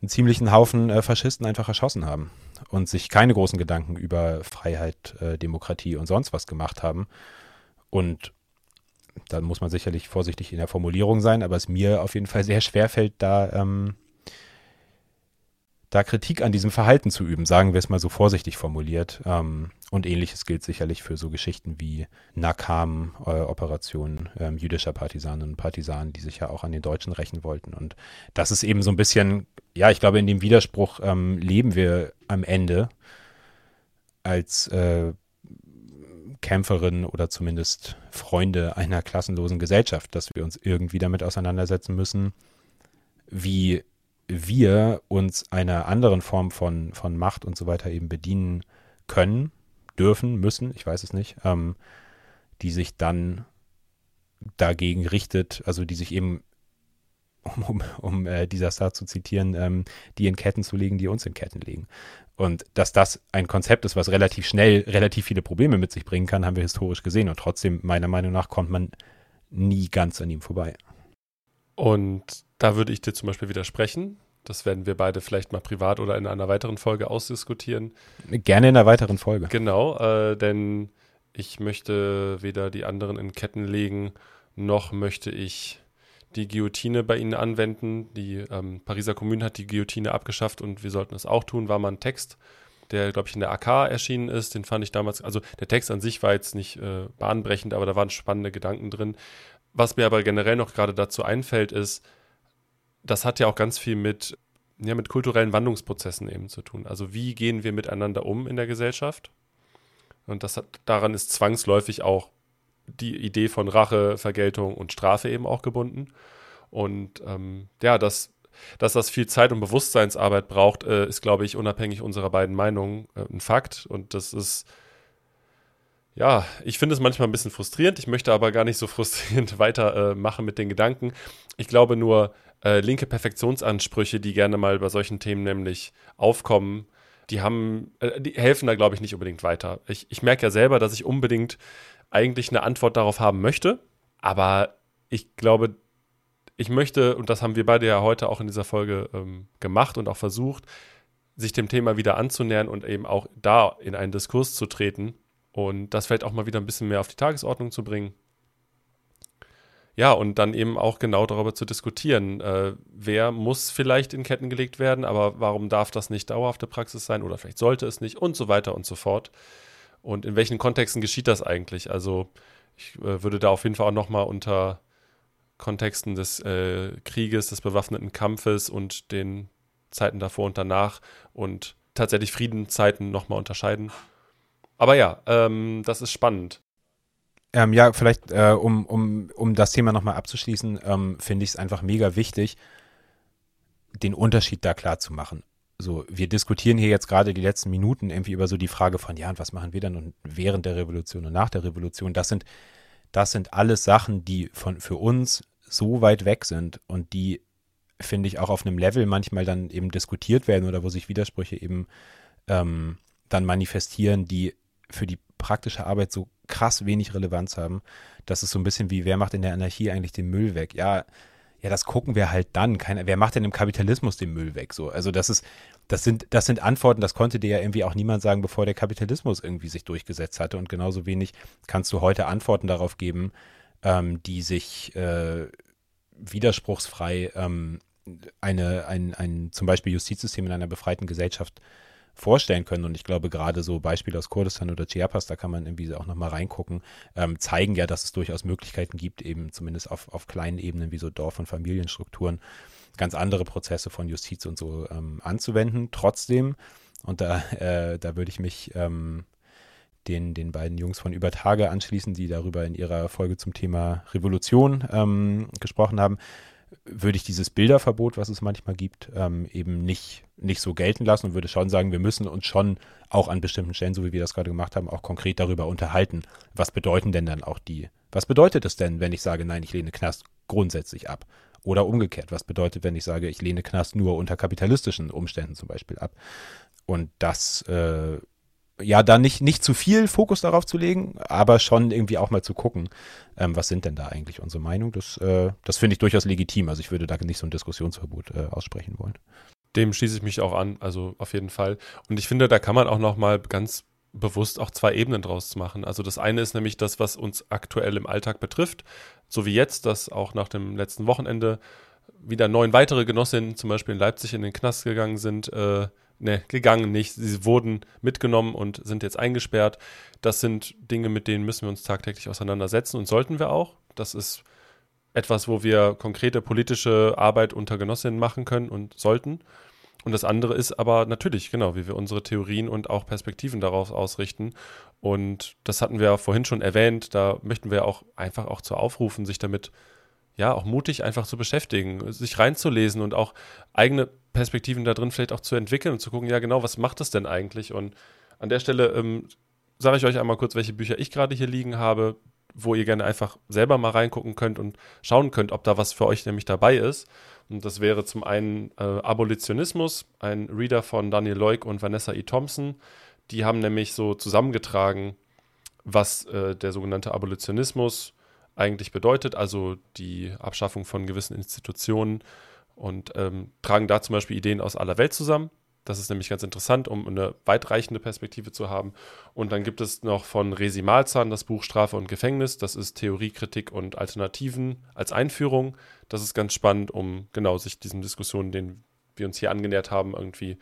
einen ziemlichen Haufen äh, Faschisten einfach erschossen haben und sich keine großen Gedanken über Freiheit, äh, Demokratie und sonst was gemacht haben. Und da muss man sicherlich vorsichtig in der Formulierung sein, aber es mir auf jeden Fall sehr schwer fällt, da ähm, da Kritik an diesem Verhalten zu üben, sagen wir es mal so vorsichtig formuliert. Ähm, und ähnliches gilt sicherlich für so Geschichten wie Nakam-Operationen äh, ähm, jüdischer Partisanen und Partisanen, die sich ja auch an den Deutschen rächen wollten. Und das ist eben so ein bisschen, ja, ich glaube, in dem Widerspruch ähm, leben wir am Ende als äh, Kämpferin oder zumindest Freunde einer klassenlosen Gesellschaft, dass wir uns irgendwie damit auseinandersetzen müssen, wie wir uns einer anderen Form von, von Macht und so weiter eben bedienen können, dürfen, müssen, ich weiß es nicht, ähm, die sich dann dagegen richtet, also die sich eben, *laughs* um, um, um äh, dieser Star zu zitieren, ähm, die in Ketten zu legen, die uns in Ketten legen. Und dass das ein Konzept ist, was relativ schnell relativ viele Probleme mit sich bringen kann, haben wir historisch gesehen. Und trotzdem, meiner Meinung nach, kommt man nie ganz an ihm vorbei. Und da würde ich dir zum Beispiel widersprechen. Das werden wir beide vielleicht mal privat oder in einer weiteren Folge ausdiskutieren. Gerne in einer weiteren Folge. Genau, äh, denn ich möchte weder die anderen in Ketten legen, noch möchte ich die Guillotine bei Ihnen anwenden. Die ähm, Pariser Kommune hat die Guillotine abgeschafft und wir sollten es auch tun. War mal ein Text, der, glaube ich, in der AK erschienen ist. Den fand ich damals, also der Text an sich war jetzt nicht äh, bahnbrechend, aber da waren spannende Gedanken drin. Was mir aber generell noch gerade dazu einfällt, ist, das hat ja auch ganz viel mit, ja, mit kulturellen Wandlungsprozessen eben zu tun. Also wie gehen wir miteinander um in der Gesellschaft? Und das hat, daran ist zwangsläufig auch die Idee von Rache, Vergeltung und Strafe eben auch gebunden. Und ähm, ja, das, dass das viel Zeit und Bewusstseinsarbeit braucht, äh, ist, glaube ich, unabhängig unserer beiden Meinungen äh, ein Fakt. Und das ist Ja, ich finde es manchmal ein bisschen frustrierend. Ich möchte aber gar nicht so *laughs* frustrierend weitermachen äh, mit den Gedanken. Ich glaube nur, äh, linke Perfektionsansprüche, die gerne mal bei solchen Themen nämlich aufkommen, die haben, äh, die helfen da, glaube ich, nicht unbedingt weiter. Ich, ich merke ja selber, dass ich unbedingt eigentlich eine Antwort darauf haben möchte, aber ich glaube, ich möchte, und das haben wir beide ja heute auch in dieser Folge ähm, gemacht und auch versucht, sich dem Thema wieder anzunähern und eben auch da in einen Diskurs zu treten und das vielleicht auch mal wieder ein bisschen mehr auf die Tagesordnung zu bringen. Ja, und dann eben auch genau darüber zu diskutieren, äh, wer muss vielleicht in Ketten gelegt werden, aber warum darf das nicht dauerhafte Praxis sein oder vielleicht sollte es nicht und so weiter und so fort. Und in welchen Kontexten geschieht das eigentlich? Also ich äh, würde da auf jeden Fall auch nochmal unter Kontexten des äh, Krieges, des bewaffneten Kampfes und den Zeiten davor und danach und tatsächlich Friedenszeiten nochmal unterscheiden. Aber ja, ähm, das ist spannend. Ähm, ja, vielleicht, äh, um, um, um das Thema nochmal abzuschließen, ähm, finde ich es einfach mega wichtig, den Unterschied da klar zu machen. So, wir diskutieren hier jetzt gerade die letzten Minuten irgendwie über so die Frage von, ja, und was machen wir dann und während der Revolution und nach der Revolution? Das sind, das sind alles Sachen, die von, für uns so weit weg sind und die, finde ich, auch auf einem Level manchmal dann eben diskutiert werden oder wo sich Widersprüche eben ähm, dann manifestieren, die für die praktische Arbeit so krass wenig Relevanz haben. Das ist so ein bisschen wie, wer macht in der Anarchie eigentlich den Müll weg? Ja, ja, das gucken wir halt dann. Keine, wer macht denn im Kapitalismus den Müll weg? So, also das ist, das sind, das sind Antworten, das konnte dir ja irgendwie auch niemand sagen, bevor der Kapitalismus irgendwie sich durchgesetzt hatte. Und genauso wenig kannst du heute Antworten darauf geben, ähm, die sich äh, widerspruchsfrei ähm, eine, ein, ein zum Beispiel Justizsystem in einer befreiten Gesellschaft vorstellen können. Und ich glaube, gerade so Beispiele aus Kurdistan oder Chiapas, da kann man irgendwie auch nochmal reingucken, ähm, zeigen ja, dass es durchaus Möglichkeiten gibt, eben zumindest auf, auf kleinen Ebenen wie so Dorf- und Familienstrukturen ganz andere Prozesse von Justiz und so ähm, anzuwenden. Trotzdem, und da, äh, da würde ich mich ähm, den, den beiden Jungs von Übertage anschließen, die darüber in ihrer Folge zum Thema Revolution ähm, gesprochen haben, würde ich dieses Bilderverbot, was es manchmal gibt, ähm, eben nicht, nicht so gelten lassen und würde schon sagen, wir müssen uns schon auch an bestimmten Stellen, so wie wir das gerade gemacht haben, auch konkret darüber unterhalten. Was bedeuten denn dann auch die, was bedeutet es denn, wenn ich sage, nein, ich lehne Knast grundsätzlich ab? Oder umgekehrt, was bedeutet, wenn ich sage, ich lehne Knast nur unter kapitalistischen Umständen zum Beispiel ab? Und das äh, ja, da nicht, nicht zu viel Fokus darauf zu legen, aber schon irgendwie auch mal zu gucken, ähm, was sind denn da eigentlich unsere Meinung. Das, äh, das finde ich durchaus legitim. Also ich würde da nicht so ein Diskussionsverbot äh, aussprechen wollen. Dem schließe ich mich auch an, also auf jeden Fall. Und ich finde, da kann man auch noch mal ganz bewusst auch zwei Ebenen draus machen. Also das eine ist nämlich das, was uns aktuell im Alltag betrifft, so wie jetzt, dass auch nach dem letzten Wochenende wieder neun weitere Genossinnen zum Beispiel in Leipzig in den Knast gegangen sind, äh, ne, gegangen nicht. Sie wurden mitgenommen und sind jetzt eingesperrt. Das sind Dinge, mit denen müssen wir uns tagtäglich auseinandersetzen und sollten wir auch. Das ist etwas, wo wir konkrete politische Arbeit unter Genossinnen machen können und sollten. Und das andere ist aber natürlich, genau, wie wir unsere Theorien und auch Perspektiven darauf ausrichten. Und das hatten wir ja vorhin schon erwähnt. Da möchten wir auch einfach auch zu aufrufen, sich damit ja auch mutig einfach zu beschäftigen, sich reinzulesen und auch eigene Perspektiven da drin vielleicht auch zu entwickeln und zu gucken, ja genau, was macht das denn eigentlich? Und an der Stelle ähm, sage ich euch einmal kurz, welche Bücher ich gerade hier liegen habe, wo ihr gerne einfach selber mal reingucken könnt und schauen könnt, ob da was für euch nämlich dabei ist. Und das wäre zum einen äh, Abolitionismus, ein Reader von Daniel Leuk und Vanessa E. Thompson. Die haben nämlich so zusammengetragen, was äh, der sogenannte Abolitionismus eigentlich bedeutet, also die Abschaffung von gewissen Institutionen und ähm, tragen da zum Beispiel Ideen aus aller Welt zusammen. Das ist nämlich ganz interessant, um eine weitreichende Perspektive zu haben. Und dann gibt es noch von Resi Malzahn das Buch Strafe und Gefängnis. Das ist Theorie, Kritik und Alternativen als Einführung. Das ist ganz spannend, um genau sich diesen Diskussionen, denen wir uns hier angenähert haben, irgendwie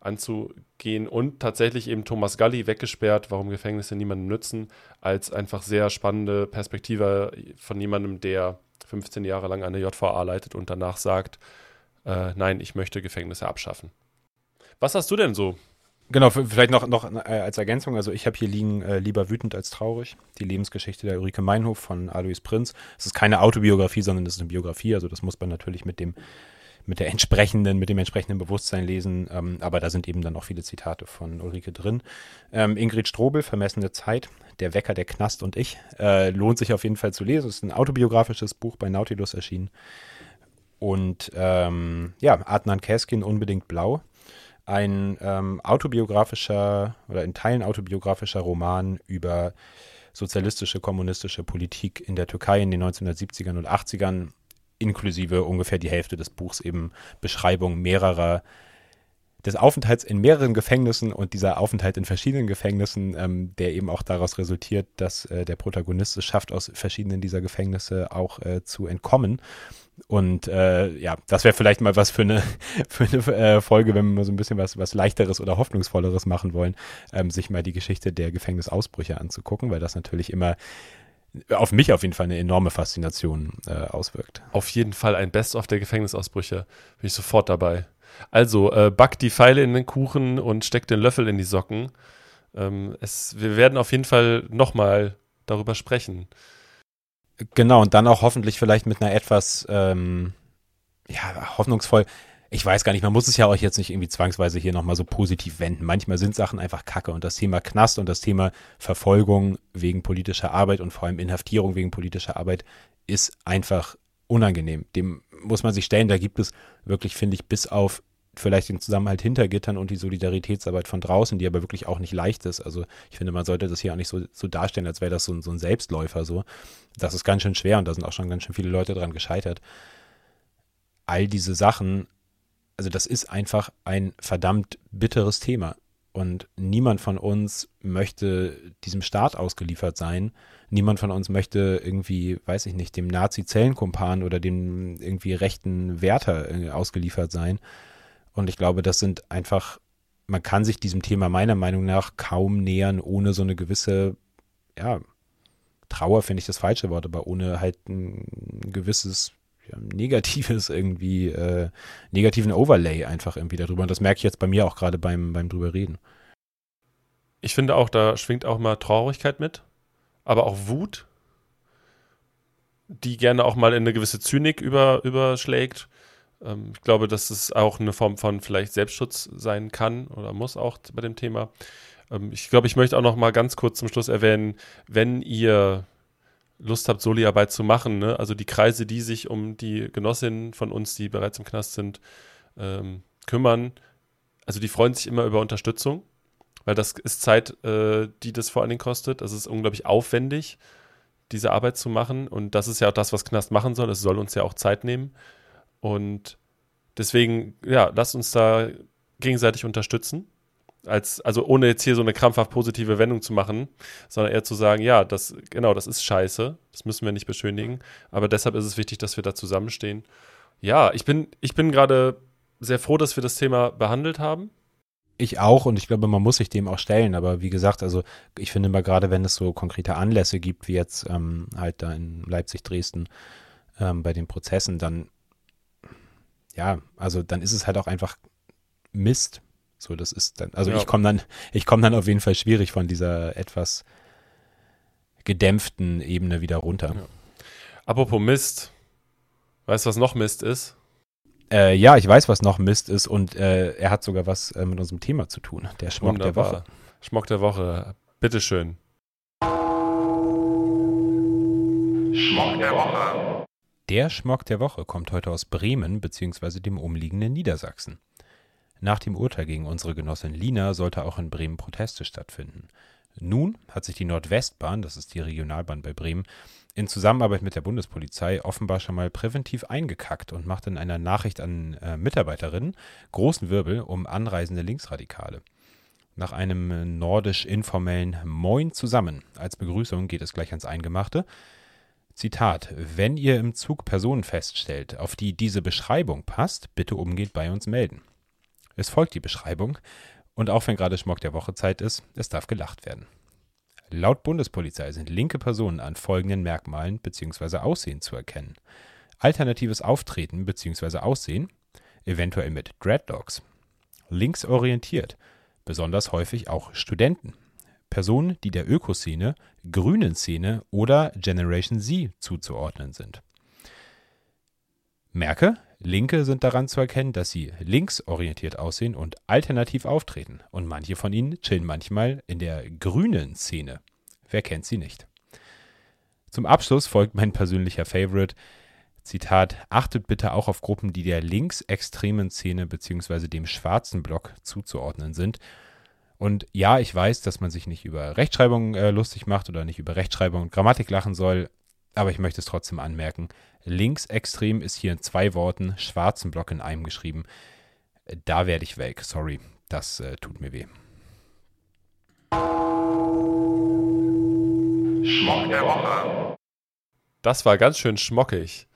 anzugehen. Und tatsächlich eben Thomas Galli weggesperrt, warum Gefängnisse niemandem nützen, als einfach sehr spannende Perspektive von jemandem, der 15 Jahre lang eine JVA leitet und danach sagt, äh, nein, ich möchte Gefängnisse abschaffen. Was hast du denn so? Genau, vielleicht noch, noch äh, als Ergänzung, also ich habe hier liegen äh, Lieber wütend als traurig, die Lebensgeschichte der Ulrike Meinhof von Alois Prinz. Es ist keine Autobiografie, sondern es ist eine Biografie, also das muss man natürlich mit dem mit der entsprechenden, mit dem entsprechenden Bewusstsein lesen. Ähm, aber da sind eben dann auch viele Zitate von Ulrike drin. Ähm, Ingrid Strobel, Vermessene Zeit, Der Wecker, der Knast und ich. Äh, lohnt sich auf jeden Fall zu lesen. Es ist ein autobiografisches Buch bei Nautilus erschienen. Und ähm, ja, Adnan Keskin, Unbedingt Blau. Ein ähm, autobiografischer oder in Teilen autobiografischer Roman über sozialistische, kommunistische Politik in der Türkei in den 1970ern und 80ern inklusive ungefähr die Hälfte des Buchs eben Beschreibung mehrerer des Aufenthalts in mehreren Gefängnissen und dieser Aufenthalt in verschiedenen Gefängnissen, ähm, der eben auch daraus resultiert, dass äh, der Protagonist es schafft, aus verschiedenen dieser Gefängnisse auch äh, zu entkommen. Und äh, ja, das wäre vielleicht mal was für eine, *laughs* für eine äh, Folge, wenn wir mal so ein bisschen was, was leichteres oder hoffnungsvolleres machen wollen, ähm, sich mal die Geschichte der Gefängnisausbrüche anzugucken, weil das natürlich immer auf mich auf jeden Fall eine enorme Faszination äh, auswirkt. Auf jeden Fall ein Best-of der Gefängnisausbrüche. Bin ich sofort dabei. Also, äh, back die Pfeile in den Kuchen und steck den Löffel in die Socken. Ähm, es, wir werden auf jeden Fall nochmal darüber sprechen. Genau, und dann auch hoffentlich vielleicht mit einer etwas, ähm, ja, hoffnungsvoll ich weiß gar nicht, man muss es ja auch jetzt nicht irgendwie zwangsweise hier nochmal so positiv wenden. Manchmal sind Sachen einfach kacke und das Thema Knast und das Thema Verfolgung wegen politischer Arbeit und vor allem Inhaftierung wegen politischer Arbeit ist einfach unangenehm. Dem muss man sich stellen. Da gibt es wirklich, finde ich, bis auf vielleicht den Zusammenhalt hinter Gittern und die Solidaritätsarbeit von draußen, die aber wirklich auch nicht leicht ist. Also ich finde, man sollte das hier auch nicht so, so darstellen, als wäre das so, so ein Selbstläufer so. Das ist ganz schön schwer und da sind auch schon ganz schön viele Leute dran gescheitert. All diese Sachen also das ist einfach ein verdammt bitteres Thema. Und niemand von uns möchte diesem Staat ausgeliefert sein. Niemand von uns möchte irgendwie, weiß ich nicht, dem Nazi-Zellenkumpan oder dem irgendwie rechten Wärter äh, ausgeliefert sein. Und ich glaube, das sind einfach, man kann sich diesem Thema meiner Meinung nach kaum nähern, ohne so eine gewisse, ja, Trauer finde ich das falsche Wort, aber ohne halt ein gewisses negatives *laughs* irgendwie, äh, negativen Overlay einfach irgendwie darüber. Und das merke ich jetzt bei mir auch gerade beim, beim drüber reden. Ich finde auch, da schwingt auch mal Traurigkeit mit, aber auch Wut, die gerne auch mal in eine gewisse Zynik über, überschlägt. Ähm, ich glaube, dass es auch eine Form von vielleicht Selbstschutz sein kann oder muss auch bei dem Thema. Ähm, ich glaube, ich möchte auch noch mal ganz kurz zum Schluss erwähnen, wenn ihr Lust habt, Soli-Arbeit zu machen. Ne? Also die Kreise, die sich um die Genossinnen von uns, die bereits im Knast sind, ähm, kümmern, also die freuen sich immer über Unterstützung, weil das ist Zeit, äh, die das vor allen Dingen kostet. Das ist unglaublich aufwendig, diese Arbeit zu machen. Und das ist ja auch das, was Knast machen soll. Es soll uns ja auch Zeit nehmen. Und deswegen, ja, lasst uns da gegenseitig unterstützen als, also ohne jetzt hier so eine krampfhaft positive Wendung zu machen, sondern eher zu sagen, ja, das, genau, das ist scheiße, das müssen wir nicht beschönigen, aber deshalb ist es wichtig, dass wir da zusammenstehen. Ja, ich bin, ich bin gerade sehr froh, dass wir das Thema behandelt haben. Ich auch und ich glaube, man muss sich dem auch stellen. Aber wie gesagt, also ich finde mal gerade, wenn es so konkrete Anlässe gibt, wie jetzt ähm, halt da in Leipzig, Dresden ähm, bei den Prozessen, dann ja, also dann ist es halt auch einfach Mist, so, das ist dann, also ja. ich komme dann, ich komme dann auf jeden Fall schwierig von dieser etwas gedämpften Ebene wieder runter. Ja. Apropos Mist, weißt du, was noch Mist ist? Äh, ja, ich weiß, was noch Mist ist und äh, er hat sogar was äh, mit unserem Thema zu tun. Der Schmock Wunderbar. der Woche. Schmock der Woche, bitteschön. Schmock der Woche. Der Schmock der Woche kommt heute aus Bremen bzw. dem umliegenden Niedersachsen. Nach dem Urteil gegen unsere Genossin Lina sollte auch in Bremen Proteste stattfinden. Nun hat sich die Nordwestbahn, das ist die Regionalbahn bei Bremen, in Zusammenarbeit mit der Bundespolizei offenbar schon mal präventiv eingekackt und macht in einer Nachricht an äh, Mitarbeiterinnen großen Wirbel um anreisende Linksradikale. Nach einem nordisch informellen Moin zusammen als Begrüßung geht es gleich ans Eingemachte. Zitat: Wenn ihr im Zug Personen feststellt, auf die diese Beschreibung passt, bitte umgeht bei uns melden. Es folgt die Beschreibung und auch wenn gerade Schmock der Woche Zeit ist, es darf gelacht werden. Laut Bundespolizei sind linke Personen an folgenden Merkmalen bzw. Aussehen zu erkennen. Alternatives Auftreten bzw. Aussehen, eventuell mit Dreadlocks. Linksorientiert, besonders häufig auch Studenten. Personen, die der Ökoszene, grünen Szene oder Generation Z zuzuordnen sind. Merke, Linke sind daran zu erkennen, dass sie linksorientiert aussehen und alternativ auftreten. Und manche von ihnen chillen manchmal in der grünen Szene. Wer kennt sie nicht? Zum Abschluss folgt mein persönlicher Favorite. Zitat, achtet bitte auch auf Gruppen, die der linksextremen Szene bzw. dem schwarzen Block zuzuordnen sind. Und ja, ich weiß, dass man sich nicht über Rechtschreibung äh, lustig macht oder nicht über Rechtschreibung und Grammatik lachen soll, aber ich möchte es trotzdem anmerken. Linksextrem ist hier in zwei Worten, schwarzen Block in einem geschrieben. Da werde ich weg. Sorry, das äh, tut mir weh. Schmock der Woche. Das war ganz schön schmockig.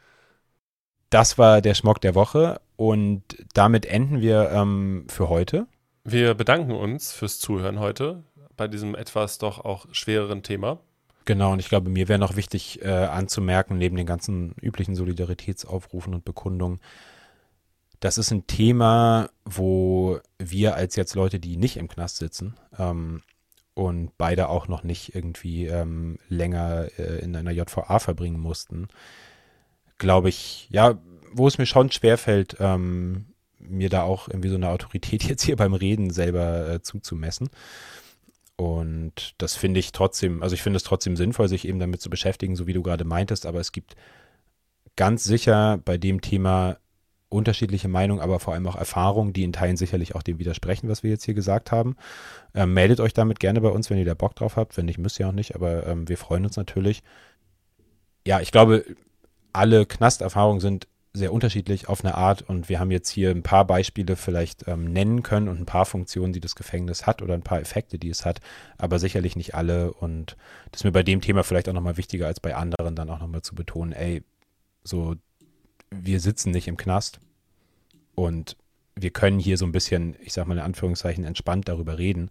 Das war der Schmock der Woche und damit enden wir ähm, für heute. Wir bedanken uns fürs Zuhören heute bei diesem etwas doch auch schwereren Thema. Genau, und ich glaube, mir wäre noch wichtig äh, anzumerken, neben den ganzen üblichen Solidaritätsaufrufen und Bekundungen, das ist ein Thema, wo wir als jetzt Leute, die nicht im Knast sitzen ähm, und beide auch noch nicht irgendwie ähm, länger äh, in einer JVA verbringen mussten, glaube ich, ja, wo es mir schon schwerfällt, ähm, mir da auch irgendwie so eine Autorität *laughs* jetzt hier beim Reden selber äh, zuzumessen. Und das finde ich trotzdem, also ich finde es trotzdem sinnvoll, sich eben damit zu beschäftigen, so wie du gerade meintest, aber es gibt ganz sicher bei dem Thema unterschiedliche Meinungen, aber vor allem auch Erfahrungen, die in Teilen sicherlich auch dem widersprechen, was wir jetzt hier gesagt haben. Ähm, meldet euch damit gerne bei uns, wenn ihr da Bock drauf habt. Wenn nicht, müsst ihr auch nicht, aber ähm, wir freuen uns natürlich. Ja, ich glaube, alle Knasterfahrungen sind sehr unterschiedlich auf eine Art. Und wir haben jetzt hier ein paar Beispiele vielleicht ähm, nennen können und ein paar Funktionen, die das Gefängnis hat oder ein paar Effekte, die es hat, aber sicherlich nicht alle. Und das ist mir bei dem Thema vielleicht auch nochmal wichtiger als bei anderen dann auch nochmal zu betonen, ey, so, wir sitzen nicht im Knast und wir können hier so ein bisschen, ich sag mal in Anführungszeichen, entspannt darüber reden,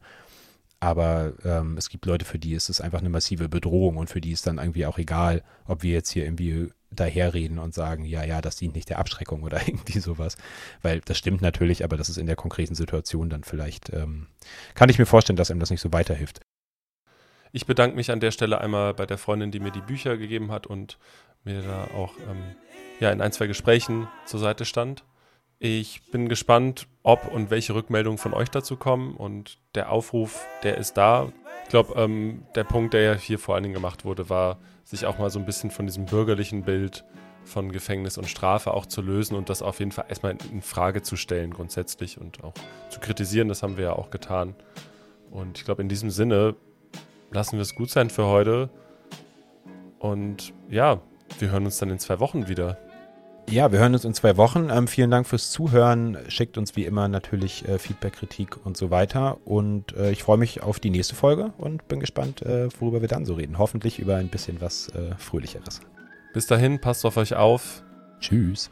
aber ähm, es gibt Leute, für die ist es einfach eine massive Bedrohung und für die ist dann irgendwie auch egal, ob wir jetzt hier irgendwie daherreden und sagen, ja, ja, das dient nicht der Abschreckung oder *laughs* irgendwie sowas. Weil das stimmt natürlich, aber das ist in der konkreten Situation dann vielleicht, ähm, kann ich mir vorstellen, dass einem das nicht so weiterhilft. Ich bedanke mich an der Stelle einmal bei der Freundin, die mir die Bücher gegeben hat und mir da auch ähm, ja, in ein, zwei Gesprächen zur Seite stand. Ich bin gespannt, ob und welche Rückmeldungen von euch dazu kommen und der Aufruf, der ist da. Ich glaube, ähm, der Punkt, der ja hier vor allen Dingen gemacht wurde, war, sich auch mal so ein bisschen von diesem bürgerlichen Bild von Gefängnis und Strafe auch zu lösen und das auf jeden Fall erstmal in Frage zu stellen grundsätzlich und auch zu kritisieren. Das haben wir ja auch getan. Und ich glaube, in diesem Sinne lassen wir es gut sein für heute. Und ja, wir hören uns dann in zwei Wochen wieder. Ja, wir hören uns in zwei Wochen. Ähm, vielen Dank fürs Zuhören. Schickt uns wie immer natürlich äh, Feedback, Kritik und so weiter. Und äh, ich freue mich auf die nächste Folge und bin gespannt, äh, worüber wir dann so reden. Hoffentlich über ein bisschen was äh, Fröhlicheres. Bis dahin, passt auf euch auf. Tschüss.